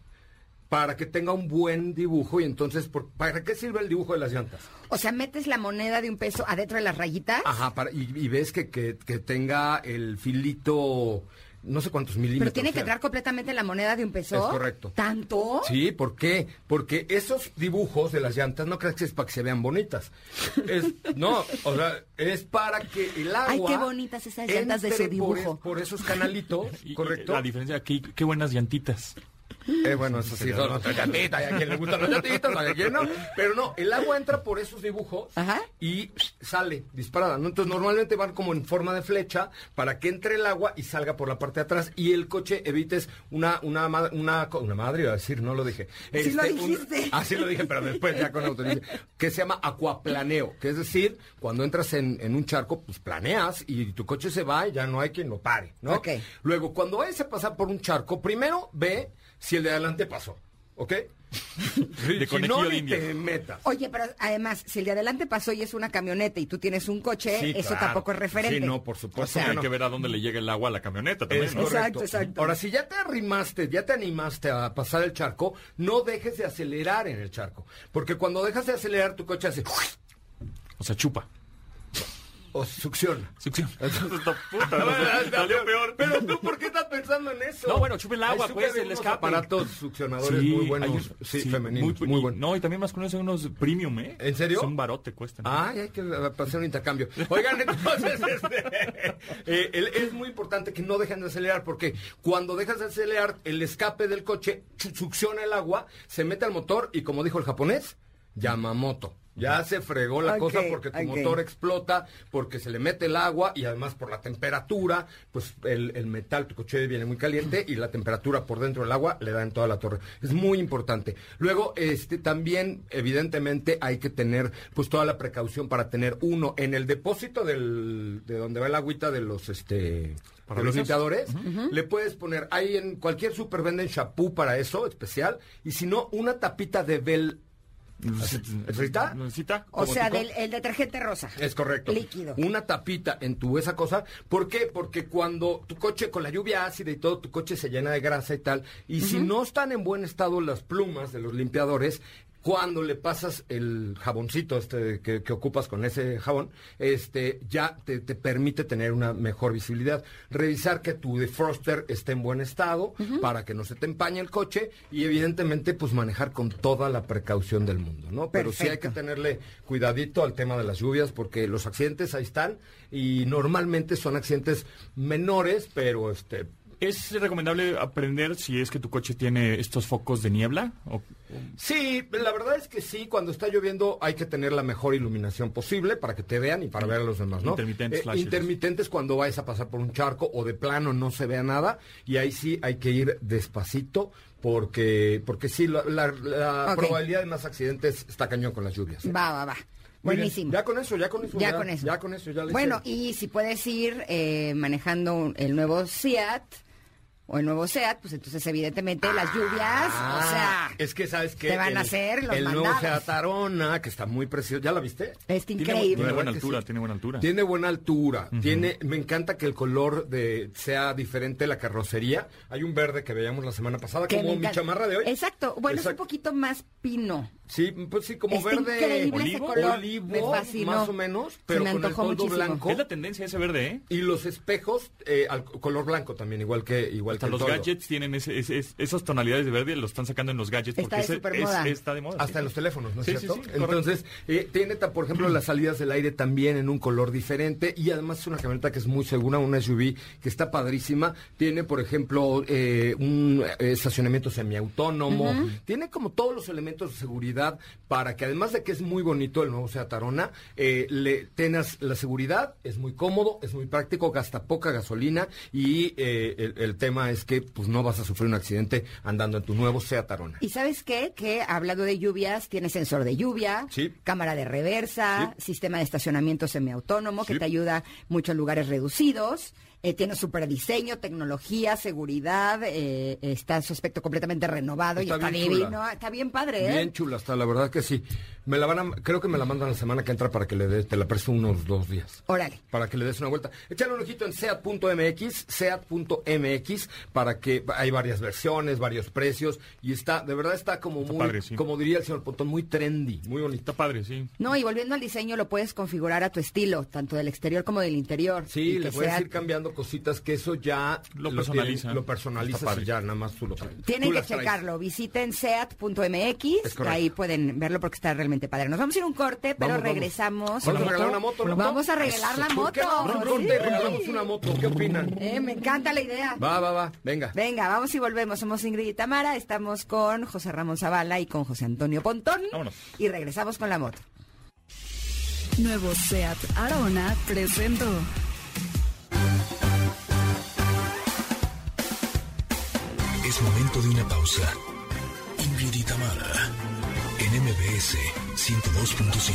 para que tenga un buen dibujo y entonces, ¿para qué sirve el dibujo de las llantas? O sea, metes la moneda de un peso adentro de las rayitas. Ajá, para, y, y ves que, que, que tenga el filito, no sé cuántos milímetros. Pero tiene que entrar completamente la moneda de un peso. Es correcto. ¿Tanto? Sí, ¿por qué? Porque esos dibujos de las llantas no crees que es para que se vean bonitas. Es, no, o sea, es para que el agua. Ay, qué bonitas esas llantas de su por dibujo. es- Por, esos canalitos, [LAUGHS] ¿correcto? La diferencia, qué, qué buenas llantitas. Eh, bueno, eso sí, son otras llantitas, y a quien le gustan las llantitas, a quien no. Pero no, el agua entra por esos dibujos Ajá. y sale disparada, ¿no? Entonces normalmente van como en forma de flecha para que entre el agua y salga por la parte de atrás y el coche evites una, una, una, madre, iba a decir, no lo dije. Sí lo dijiste. [LAUGHS] ah, sí lo dije, pero después ya con autorización. Que se llama acuaplaneo, que es decir, cuando entras en, en un charco, pues planeas y tu coche se va y ya no hay quien lo pare, ¿no? Ok. Luego, cuando vayas a pasar por un charco, primero ve si el de adelante pasó, ¿ok? [LAUGHS] si no, de ni India. te metas. Oye, pero además, si el de adelante pasó y es una camioneta y tú tienes un coche, Sí, eso claro. tampoco es referente. Sí, no, por supuesto. O sea, hay no. que ver a dónde le llega el agua a la camioneta también, Es ¿no? Exacto, exacto. Ahora, si ya te arrimaste, ya te animaste a pasar el charco, no dejes de acelerar en el charco. Porque cuando dejas de acelerar, tu coche hace... O sea, chupa. O succiona. Succión. [LAUGHS] Puta, [LAUGHS] no sé, salió peor. Pero tú, ¿por qué estás pensando en eso. No, bueno, chupen el agua, pues, el escape. aparatos succionadores muy buenos. hay un- sí, femeninos, muy, buenos. No, y también masculinos son unos premium, ¿eh? ¿En serio? Es un barote, cuestan. Ay, hay que hacer un intercambio. Oigan, entonces, [LAUGHS] este, eh, el- es muy importante que no dejen de acelerar, porque cuando dejas de acelerar, el escape del coche succiona el agua, se mete al motor y, como dijo el japonés, Yamamoto. Ya se fregó la cosa porque tu motor explota, porque se le mete el agua y además por la temperatura, pues el, el metal, tu coche viene muy caliente y la temperatura por dentro del agua le da en toda la torre. Es muy importante. Luego, este también, evidentemente, hay que tener pues toda la precaución para tener uno en el depósito del, de donde va el agüita de los este de los limpiadores, le puedes poner, ahí en cualquier super venden shampoo para eso, especial, y si no, una tapita de Bell. ¿Necesita? ¿Necesita? O sea, del, el detergente rosa. Es correcto. Líquido. Una tapita en tu esa cosa. ¿Por qué? Porque cuando tu coche, con la lluvia ácida y todo, tu coche se llena de grasa y tal. Y si no están en buen estado las plumas de los limpiadores, cuando le pasas el jaboncito este que, que ocupas con ese jabón, este ya te, te permite tener una mejor visibilidad. Revisar que tu defroster esté en buen estado para que no se te empañe el coche y evidentemente pues manejar con toda la precaución del mundo, ¿no? Pero sí hay que tenerle cuidadito al tema de las lluvias porque los accidentes ahí están y normalmente son accidentes menores, pero este ¿Es recomendable aprender si es que tu coche tiene estos focos de niebla? O- Sí, la verdad es que sí, cuando está lloviendo hay que tener la mejor iluminación posible para que te vean y para ver a los demás, ¿no? Intermitentes flashes. intermitentes cuando vayas a pasar por un charco o de plano no se vea nada y ahí sí hay que ir despacito porque porque sí, la, la- la Ok. probabilidad de más accidentes está cañón con las lluvias. ¿eh? Va, va, va. Muy bien. Buenísimo. Ya con eso, ya con eso. Ya con eso. Ya con eso, ya le Bueno, hice. y si puedes ir eh, manejando el nuevo SEAT o el nuevo SEAT, pues entonces evidentemente las lluvias, o sea, Ah, es que sabes que te van a hacer los el nuevo. Seat Arona que está muy precioso, ¿ya la viste? es Tiene, increíble. tiene buena ¿Verdad que altura, sí? tiene buena altura. Tiene buena altura, tiene, me encanta que el color de sea diferente la carrocería. Hay un verde que veíamos la semana pasada, que como mi chamarra de hoy. Exacto. Bueno, es un poquito más pino. Sí, pues sí, como Está verde olivo, color. olivo, más o menos, Se pero me con el fondo muchísimo. blanco. Es la tendencia ese verde, ¿eh? Y los espejos eh, al color blanco también, igual que igual Hasta que el los gadgets tienen ese, ese- es- esas tonalidades de verde, lo están sacando en los gadgets Está porque de ese- supermoda. es- está de moda. Hasta sí. en los teléfonos, ¿no es Sí, cierto? sí. Entonces, eh, tiene, por ejemplo, las salidas del aire también en un color diferente y además es una camioneta que es muy segura, una SUV que está padrísima. Tiene, por ejemplo, eh, un eh, estacionamiento semiautónomo. Tiene como todos los elementos de seguridad para que además de que es muy bonito el nuevo Seat Arona, eh, le tengas la seguridad, es muy cómodo, es muy práctico, gasta poca gasolina y eh, el, el tema es que pues no vas a sufrir un accidente andando en tu nuevo Seat Arona. ¿Y sabes qué? Que hablando de lluvias, tiene sensor de lluvia, Sí. cámara de reversa, sistema de estacionamiento semiautónomo que te ayuda mucho en lugares reducidos. Eh, tiene super diseño, tecnología, seguridad. eh, está su aspecto completamente renovado Está y está chula. divino. Está bien padre, ¿eh? Bien chula está, la verdad que sí. Me la van a, creo que me la mandan la semana que entra para que le dé, te la presto unos dos días. Órale. Para que le des una vuelta. Échale un ojito en seat.mx, seat.mx, para que hay varias versiones, varios precios, y está, de verdad está como Está muy, padre, sí. como diría el señor Pontón, muy trendy, muy bonito. Está padre, sí. No, y volviendo al diseño, lo puedes configurar a tu estilo, tanto del exterior como del interior. Sí, le puedes sea- ir cambiando cositas que eso ya Lo personaliza. lo personalizas y ya nada más tú lo traes. Tienen Tú que traes. checarlo. Visiten seat.mx. Ahí pueden verlo porque está realmente padre. Nos vamos a ir a un corte, pero Vamos, regresamos. Vamos a regalar una moto, ¿no? Vamos a regalar la ¿Por moto. qué no? Un corte y regalamos una moto. ¿Qué opinan? Eh, me encanta la idea. Va, va, va. Venga. Venga, vamos y volvemos. Somos Ingrid y Tamara. Estamos con José Ramón Zavala y con José Antonio Pontón. Vámonos. Y regresamos con la moto. Nuevo SEAT Arona presentó momento de una pausa. Ingrid en MBS 102.5.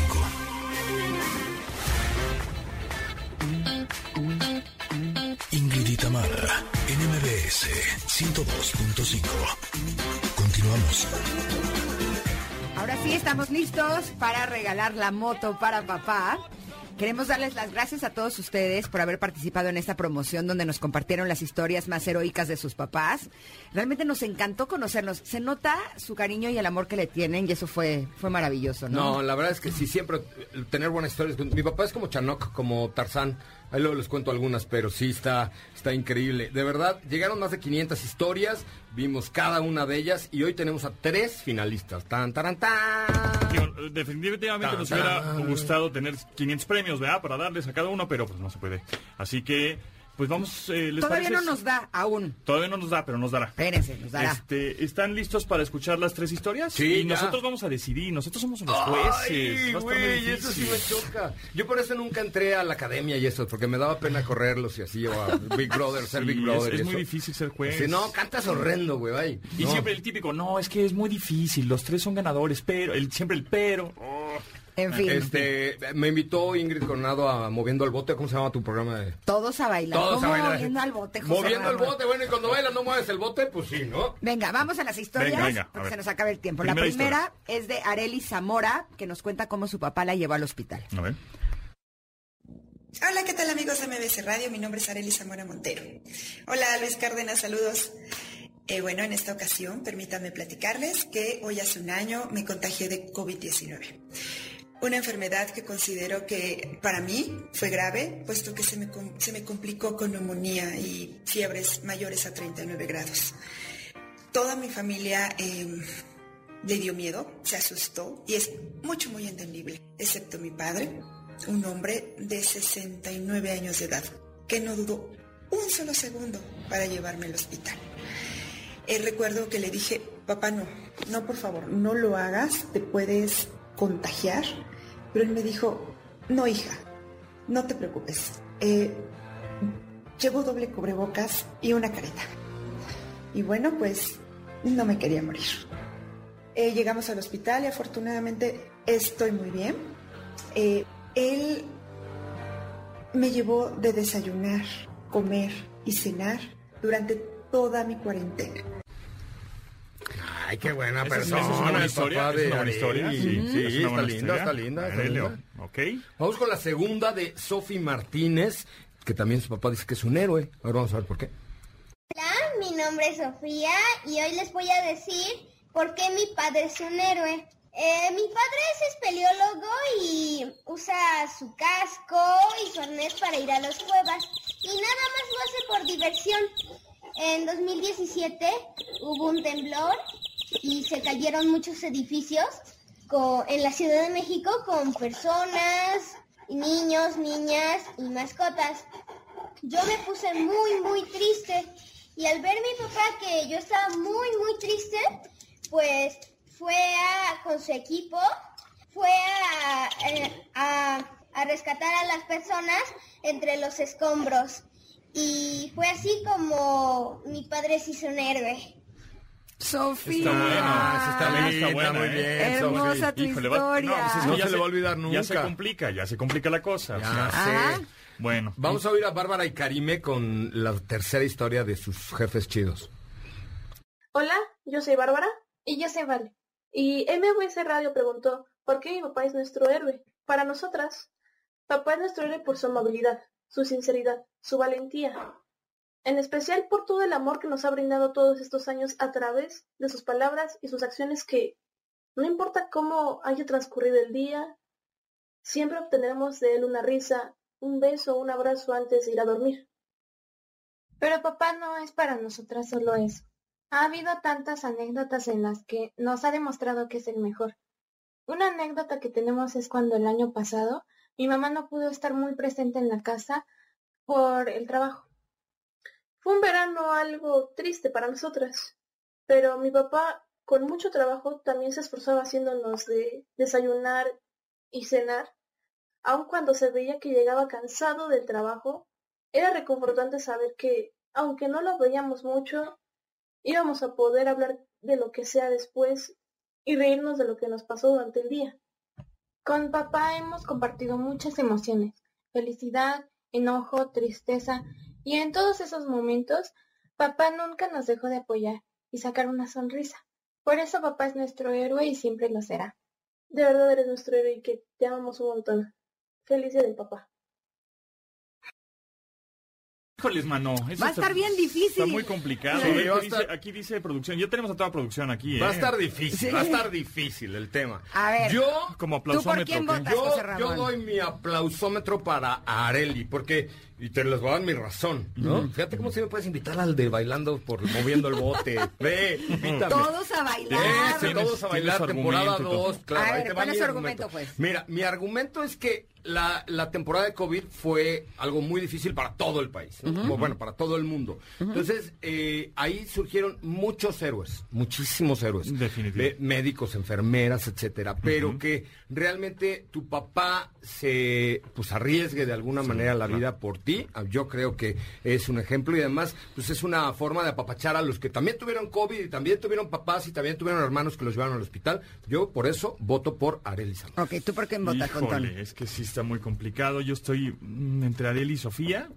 Ingrid en MBS 102.5. Continuamos. Ahora sí, estamos listos para regalar la moto para papá. Queremos darles las gracias a todos ustedes por haber participado en esta promoción donde nos compartieron las historias más heroicas de sus papás. Realmente nos encantó conocerlos. Se nota su cariño y el amor que le tienen y eso fue, fue maravilloso, ¿no? No, la verdad es que sí, siempre tener buenas historias. Mi papá es como Chanok, como Tarzán. Ahí luego les cuento algunas, pero sí está, está increíble. De verdad, llegaron más de 500 historias, vimos cada una de ellas y hoy tenemos a tres finalistas. Tan, taran, tan. Definitivamente Tan, nos hubiera gustado tener 500 premios, ¿verdad? Para darles a cada uno, pero pues no se puede. Así que, pues vamos, eh, ¿les Todavía parece? no nos da aún. Todavía no nos da, pero nos dará. Espérense, nos dará. Este, ¿Están listos para escuchar las tres historias? Sí, Y ya. nosotros vamos a decidir, nosotros somos los jueces. Ay, Va a estar muy güey, eso sí me choca. Yo por eso nunca entré a la academia y eso, porque me daba pena correrlos y así, o a Big Brother, ser Sí, Big Brother. es, y es muy eso. difícil ser juez. Sí, no, cantas horrendo, güey, ay. Y No. siempre el típico, no, es que es muy difícil, los tres son ganadores, pero, el, siempre el pero. Oh. En fin, Este, me invitó Ingrid Coronado a Moviendo el Bote, ¿cómo se llama tu programa? De... todos a bailar. Todos a ¿Cómo bailar. moviendo al bote, José Moviendo el Ramón? bote, bueno, y cuando bailas no mueves el bote, pues sí, ¿no? Venga, vamos a las historias Venga, venga, a porque se nos acaba el tiempo. Primera la primera es de Areli Zamora, que nos cuenta cómo su papá la llevó al hospital. A ver. Hola, ¿qué tal amigos de MBC Radio? Mi nombre es Arely Zamora Montero. Hola Luis Cárdenas, saludos. Eh, bueno, en esta ocasión permítanme platicarles que hoy hace un año me contagié de COVID-19. Una enfermedad que considero que para mí fue grave, puesto que se me, se me complicó con neumonía y fiebres mayores a 39 grados. Toda mi familia eh, le dio miedo, se asustó y es mucho, muy entendible, excepto mi padre, un hombre de 69 años de edad, que no dudó un solo segundo para llevarme al hospital. Eh, recuerdo que le dije, papá, no, no, por favor, no lo hagas, te puedes contagiar. Pero él me dijo, no, hija, no te preocupes. Eh, llevo doble cubrebocas y una careta. Y bueno, pues no me quería morir. Eh, llegamos al hospital y afortunadamente estoy muy bien. Eh, él me llevó de desayunar, comer y cenar durante toda mi cuarentena. Ay, qué buena Esa persona. es una buena historia, papá es de una buena historia. Arely. Sí, Sí, es una está linda, está linda, está Arely, linda. Ok. Vamos con la segunda de Sofi Martínez, que también su papá dice que es un héroe. Ahora vamos a ver por qué. Hola, mi nombre es Sofía y hoy les voy a decir por qué mi padre es un héroe. Eh, mi padre es espeleólogo y usa su casco y su arnés para ir a las cuevas y nada más lo hace por diversión. En 2017 hubo un temblor y se cayeron muchos edificios en la Ciudad de México con personas, niños, niñas y mascotas. Yo me puse muy, muy triste. Y al ver mi papá que yo estaba muy, muy triste, pues fue a, con su equipo, fue a, eh, a- a rescatar a las personas entre los escombros. Y fue así como mi padre se hizo un héroe. Sofía. Está bueno, Ah, está bien, está buena, muy ¿eh? bien, Hermosa tu Híjole, va- historia. no, pues es que No ya se le va a olvidar Ya se nunca. complica, ya se complica la cosa. o Ya sea, Ah. sé. bueno. Vamos a oír a Bárbara y Karime con la tercera historia de sus jefes chidos. Hola, yo soy Bárbara. Y yo soy Vale. Y MBC Radio preguntó, ¿por qué mi papá es nuestro héroe? Para nosotras, papá es nuestro héroe por su amabilidad, su sinceridad, su valentía. En especial por todo el amor que nos ha brindado todos estos años a través de sus palabras y sus acciones que, no importa cómo haya transcurrido el día, siempre obtendremos de él una risa, un beso, un abrazo antes de ir a dormir. Pero papá no es para nosotras solo eso. Ha habido tantas anécdotas en las que nos ha demostrado que es el mejor. Una anécdota que tenemos es cuando el año pasado mi mamá no pudo estar muy presente en la casa por el trabajo. Fue un verano algo triste para nosotras, pero mi papá, con mucho trabajo, también se esforzaba haciéndonos de desayunar y cenar. Aun cuando se veía que llegaba cansado del trabajo, era reconfortante saber que, aunque no lo veíamos mucho, íbamos a poder hablar de lo que sea después y reírnos de lo que nos pasó durante el día. Con papá hemos compartido muchas emociones, felicidad, enojo, tristeza, y en todos esos momentos papá nunca nos dejó de apoyar y sacar una sonrisa. Por eso papá es nuestro héroe y siempre lo será. De verdad eres nuestro héroe y que te amamos un montón. Feliz día del papá. Híjoles, mano. eso Va a está- estar bien difícil. Está muy complicado. Sí, ¿eh? va a Aquí, estar- dice, aquí dice producción. Ya tenemos a toda producción aquí, ¿eh? Va a estar difícil, Sí. va a estar difícil el tema. A ver. Yo, Como ¿Tú por aplausómetro. quién ¿qué? votas, yo, José yo doy mi aplausómetro para Areli, porque, y te les voy a dar mi razón, ¿no? Fíjate cómo si me puedes invitar al de bailando por moviendo el bote. [LAUGHS] Ve, invítame. Todos a bailar. Sí, Tienes- todos a bailar, temporada argumento y todo. 2, claro. A ahí ver, ¿cuál es mi su argumento, pues? Mira, mi argumento es que la, la temporada de COVID fue algo muy difícil para todo el país, bueno, para todo el mundo. Entonces, eh, ahí surgieron muchos héroes, muchísimos héroes. Definitivo. De médicos, enfermeras, etcétera. Pero que realmente tu papá se pues arriesgue de alguna manera la vida por ti, ah, yo creo que es un ejemplo y además pues es una forma de apapachar a los que también tuvieron COVID y también tuvieron papás y también tuvieron hermanos que los llevaron al hospital. Yo por eso voto por Arely Zamora. Ok, ¿tú por quién votas, Contón? Híjole, es que sí está muy complicado. Yo estoy mm, entre Areli y Sofía,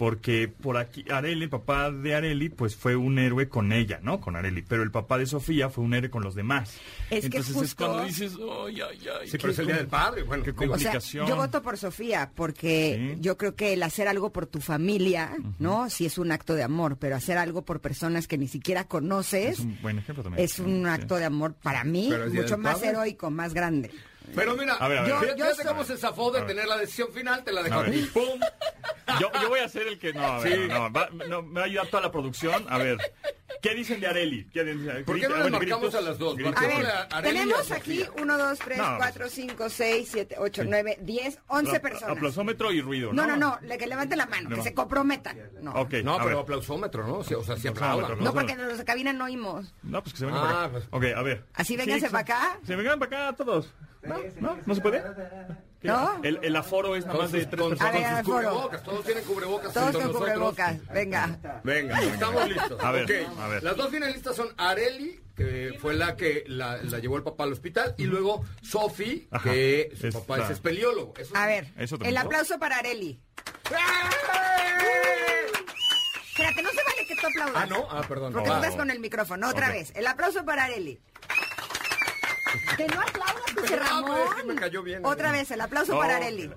porque por aquí Areli, el papá de Areli, pues fue un héroe con ella, ¿no? Con Areli. Pero el papá de Sofía fue un héroe con los demás. Es que Entonces es justo- cuando dices, ay, ay, ay. Sí, pero es el Día del Padre. Bueno, Qué digo, O sea, complicación. yo voto por Sofía porque Sí. yo creo que el hacer algo por tu familia, ¿no? Sí es un acto de amor, pero hacer algo por personas que ni siquiera conoces Es un buen ejemplo también. es un Sí. acto de amor para mí es mucho más Padre. heroico, más grande. Pero mira, A ver, a ver, Yo- a ver. yo fíjate soy- cómo se zafó de tener la decisión final, te la dejo A a ver. ti. ¡Pum! Yo, yo voy a ser el que no, a ver, Sí. no, va, no, me va a ayudar toda la producción. A ver, ¿qué dicen de Areli? ¿Qué dicen? ¿Por qué no les bueno, marcamos gritos, a las dos? gritos. A ver, a Arely y a tenemos aquí Sofía. 1, 2, 3, No, 4, 5, 6, 7, 8, 9, 10, 11 Apla- personas. Aplausómetro y ruido, No, ¿no? no, no, le que levanten la mano, que No. se comprometan. No, Ok, No, pero ver. aplausómetro, ¿no? O sea, o sea, Aplausómetro, aplaudan. no porque los de cabina no oímos. No, pues que se vengan Ah, para acá. pues. Ok, a ver. Así vénganse Sí, para acá. Se vengan para acá todos. ¿No? ¿No? ¿No se puede? ¿Qué? ¿No? El, el aforo es nada más de tres con- personas. A ver, con sus cubrebocas, todos tienen cubrebocas. Todos con cubrebocas. Venga. Venga, estamos listos. A ver, Ok, a ver. Las dos finalistas son Areli, que fue la que la, la llevó el papá al hospital, y luego Sofi, que su Es papá es espeleólogo. Eso A ver, ¿Eso el aplauso para Areli. Espérate, no se vale que tú aplaudas. Ah, no, ah, perdón. Porque Ah, tú estás no. con el micrófono. Otra vez. El aplauso para Areli. Que no aplaudas, José Ramón. pero es que me cayó bien. Otra vez, el aplauso para Areli.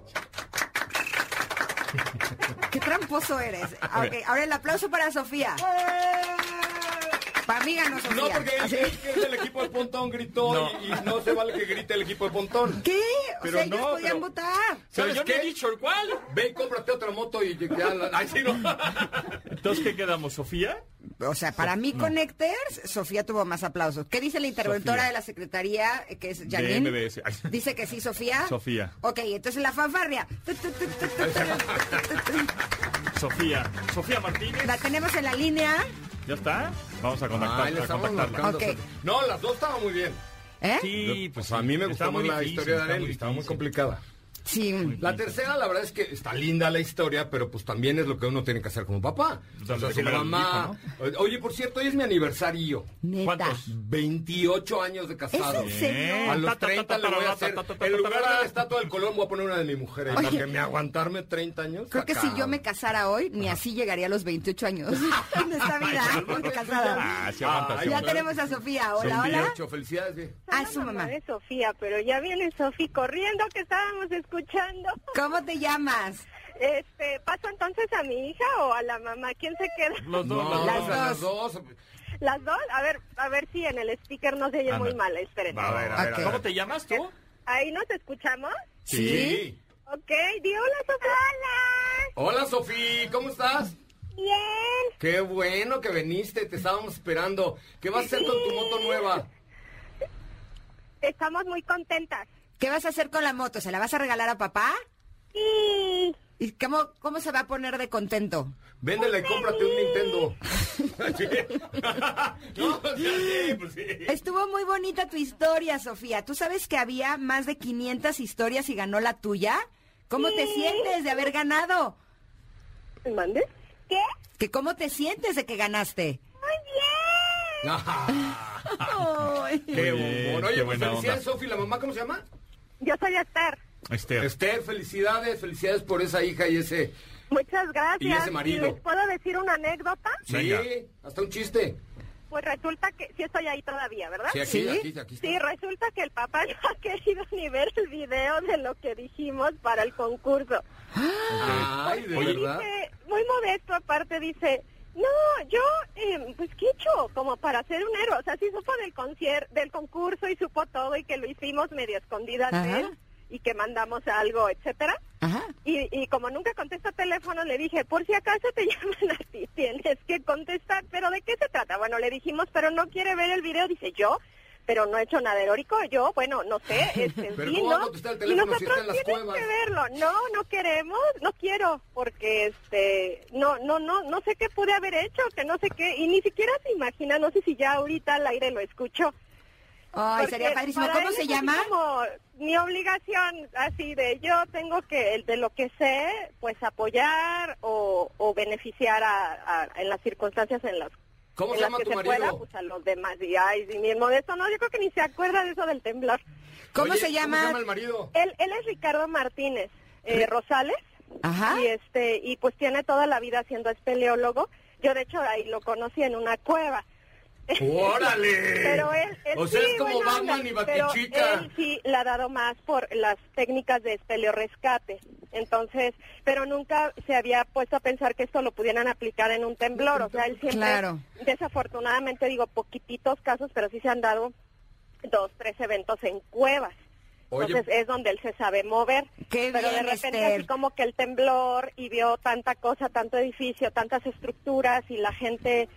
Qué tramposo eres. Ah, ok, ahora el aplauso para Sofía. Para mí ganó Sofía. No, porque que es del equipo de Pontón gritó No. Y, y no se vale que grite el equipo de Pontón. ¿Qué? O Pero sea, ellos no, podían pero- votar. Pero ¿Sabes yo qué? no he dicho el cuál. Ve y cómprate otra moto y ya la... [LAUGHS] Ay, sí, no. Entonces, ¿qué quedamos? ¿Sofía? O sea, para mí, Connectors, Sofía tuvo más aplausos. ¿Qué dice la interventora Sofía. de la Secretaría, que es De Janine? MBS. Ay. Dice que sí, Sofía. Sofía. Ok, entonces la fanfarria. [LAUGHS] Sofía. Sofía Martínez. La tenemos en la línea. ¿Ya está? Vamos a contactar, le a contactarla. marcando. Ok. No, las dos estaban muy bien. ¿Eh? Sí, pues a mí me gustó más la difícil, historia de Arely, estaba muy complicada. Sí. La tercera, la verdad es que está linda la historia, pero pues también es lo que uno tiene que hacer como papá. O sea, de al mamá... Oye, por cierto, hoy es mi aniversario. Neta. ¿Cuántos? 28 años de casado. ¿Es en serio? A los Ta, ta, ta, 30 le voy a hacer... En lugar de la estatua del Colón, voy a poner una de mi mujer. ahí, Oye. Porque me aguantarme 30 años... Creo que si yo me casara hoy, ni así llegaría a los 28 años [LAUGHS] en esta vida. casada. Ah, sí aguanta, Ay, sí Ya aguanta. tenemos a Sofía. Hola, hola. 28, felicidades. sí. Ah, su mamá. de Sofía, pero ya viene Sofía corriendo que estábamos escuchando. [LAUGHS] ¿Cómo te llamas? Este, ¿paso entonces a mi hija o a la mamá? ¿Quién se queda? Los dos, No, Las dos. las dos. ¿Las dos? A ver, a ver si en el speaker no se oye muy mal, esperen. A ver, a ver, a ver. ¿Cómo te llamas tú? ¿Ahí nos escuchamos? Sí. Ok, di hola, Sofía. Hola. Hola, Sofía, ¿cómo estás? Bien. Qué bueno que viniste, te estábamos esperando. ¿Qué vas a hacer con tu moto nueva? Estamos muy contentas. ¿Qué vas a hacer con la moto? ¿Se la vas a regalar a papá? Sí. ¿Y cómo, cómo se va a poner de contento? Véndela y cómprate un Nintendo. Sí. [LAUGHS] no, o sea, sí, pues sí. Estuvo muy bonita tu historia, Sofía. ¿Tú sabes que había más de 500 historias y ganó la tuya? ¿Cómo te sientes de haber ganado? ¿Me mandes? ¿Qué? ¿Que ¿Cómo te sientes de que ganaste? Muy bien. [LAUGHS] Ay. Qué bien, bombón. qué Oye, pues buena onda. Sofi. ¿La mamá cómo se llama? Yo soy Esther. Esther. Esther, felicidades, felicidades por esa hija y ese... Muchas gracias. Y ese marido. les puedo decir una anécdota? Sí, Venga. hasta un chiste. pues resulta que sí estoy ahí todavía, ¿verdad? Sí, aquí, aquí, aquí está. Sí, resulta que el papá [LAUGHS] no ha querido ni ver el video de lo que dijimos para el concurso. Ay, de verdad. dice, muy modesto aparte, dice, no, yo, eh, pues, ¿qué he hecho? Como para ser un héroe. O sea, sí supo del, concier del concurso y supo todo y que lo hicimos medio escondidas de Ajá. él y que mandamos algo, etcétera. Ajá. Y, y como nunca contesta teléfono, le dije, por si acaso te [LAUGHS] llaman a ti, tienes que contestar. ¿Pero de qué se trata? Bueno, le dijimos, pero no quiere ver el video. Dice, yo, pero no he hecho nada heroico. Yo, bueno, no sé, [LAUGHS] este, en Pero fin, ¿cómo va a ¿no? el y si nosotros está en las tienes cuevas? que verlo. No, no queremos, no quiero, porque este, no, no, no, no sé qué pude haber hecho, que no sé qué, y ni siquiera se imagina, no sé si ya ahorita al aire lo escucho. Ay, Porque sería padrísimo. ¿Cómo se llama? como mi obligación, así de yo tengo que, el de lo que sé, pues apoyar o, o beneficiar a, a- en las circunstancias en las, ¿Cómo en se llama que tu se marido? pueda, pues a los demás. Y ay, y mi modesto, no, yo creo que ni se acuerda de eso del temblor. ¿Cómo Oye, se llama? ¿Cómo se llama el marido? Él, él es Ricardo Martínez eh, Rosales. Ajá. Y este y pues tiene toda la vida siendo espeleólogo. Yo de hecho ahí lo conocí en una cueva. ¡Órale! Pero él, él O sea, sí, es como Batman onda, y pero Batichica. él sí le ha dado más por las técnicas de espeleorrescate. Entonces, pero nunca se había puesto a pensar que esto lo pudieran aplicar en un temblor. O sea, él siempre, Claro. desafortunadamente digo, poquititos casos, pero sí se han dado dos, tres eventos en cuevas. Oye. Entonces es donde él se sabe mover. Qué pero bien, de repente Esther. así como que el temblor y vio tanta cosa, tanto edificio, tantas estructuras y la gente,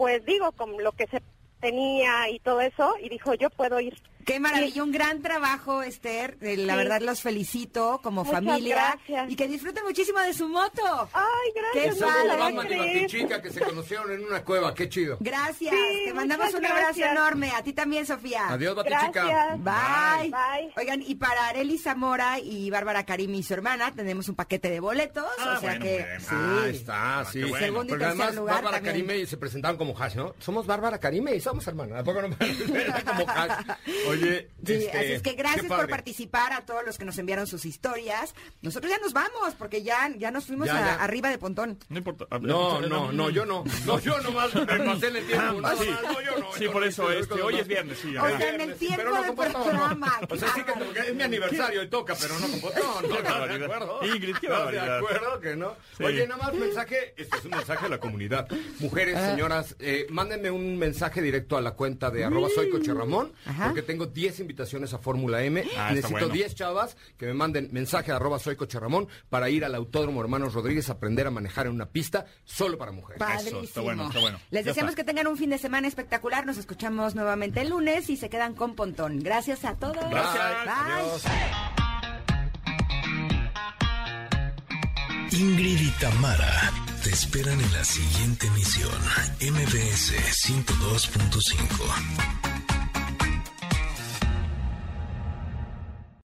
pues digo, con lo que se tenía y todo eso, y dijo, yo puedo ir. Qué maravilla, un gran trabajo, Esther. Eh, La Sí. verdad los felicito como Muchas familia gracias. y que disfruten muchísimo de su moto. Ay, Qué Y son padre. Batman y. Batichica que se conocieron en una cueva. ¡Qué chido! Gracias. Sí, Te mandamos un abrazo gracias. enorme. A ti también, Sofía. Adiós, Batichica. Gracias. Bye. Bye. Oigan, y para Areli Zamora y Bárbara Karimi y su hermana tenemos un paquete de boletos. Ah, o sea bueno, que bueno. sí. Ah, está, sí. qué bueno. Segundo y Porque tercer además lugar Bárbara también. Karime se presentaron como hash, ¿no? Somos Bárbara Karime y somos hermanos. ¿A poco no? Era [LAUGHS] [LAUGHS] como hash. Oye, [LAUGHS] Sí, este, así es que gracias por participar a todos los que nos enviaron sus historias. Nosotros ya nos vamos porque ya, ya nos fuimos Ya, a- ya. arriba de Pontón. No importa. A No, eh, no, no, yo no. No, yo nomás me pasé en el tiempo. Ah, No, sí. no, yo no. Sí, yo por no eso, este, hoy más. es viernes, sí. Oigan, ajá. el Viernes, sí, tiempo pero no de con botón, programa, no. O sea, sí que es mi aniversario y toca, pero no con botón. ¿no? ¿Estás de acuerdo? Ingrid, qué ¿Estás de acuerdo que no? Oye, nada más mensaje, este es un mensaje a la comunidad. Mujeres, Ah. señoras, eh, mándenme un mensaje directo a la cuenta de arroba soy Coche Ramón, Ajá. porque tengo 10 invitaciones a Fórmula M. Ah, Necesito bueno. 10 chavas que me manden mensaje a arroba soy Coche Ramón para ir al Autódromo Hermanos Rodríguez a aprender a manejar en una pista solo para mujeres. Padrísimo. está bueno, está bueno. Les Ya deseamos está. que tengan un fin de semana espectacular. Nos escuchamos nuevamente el lunes y se quedan con Pontón. Gracias a todos. Gracias. Bye. Adiós. Ingrid y Tamara te esperan en la siguiente emisión, MBS 102.5.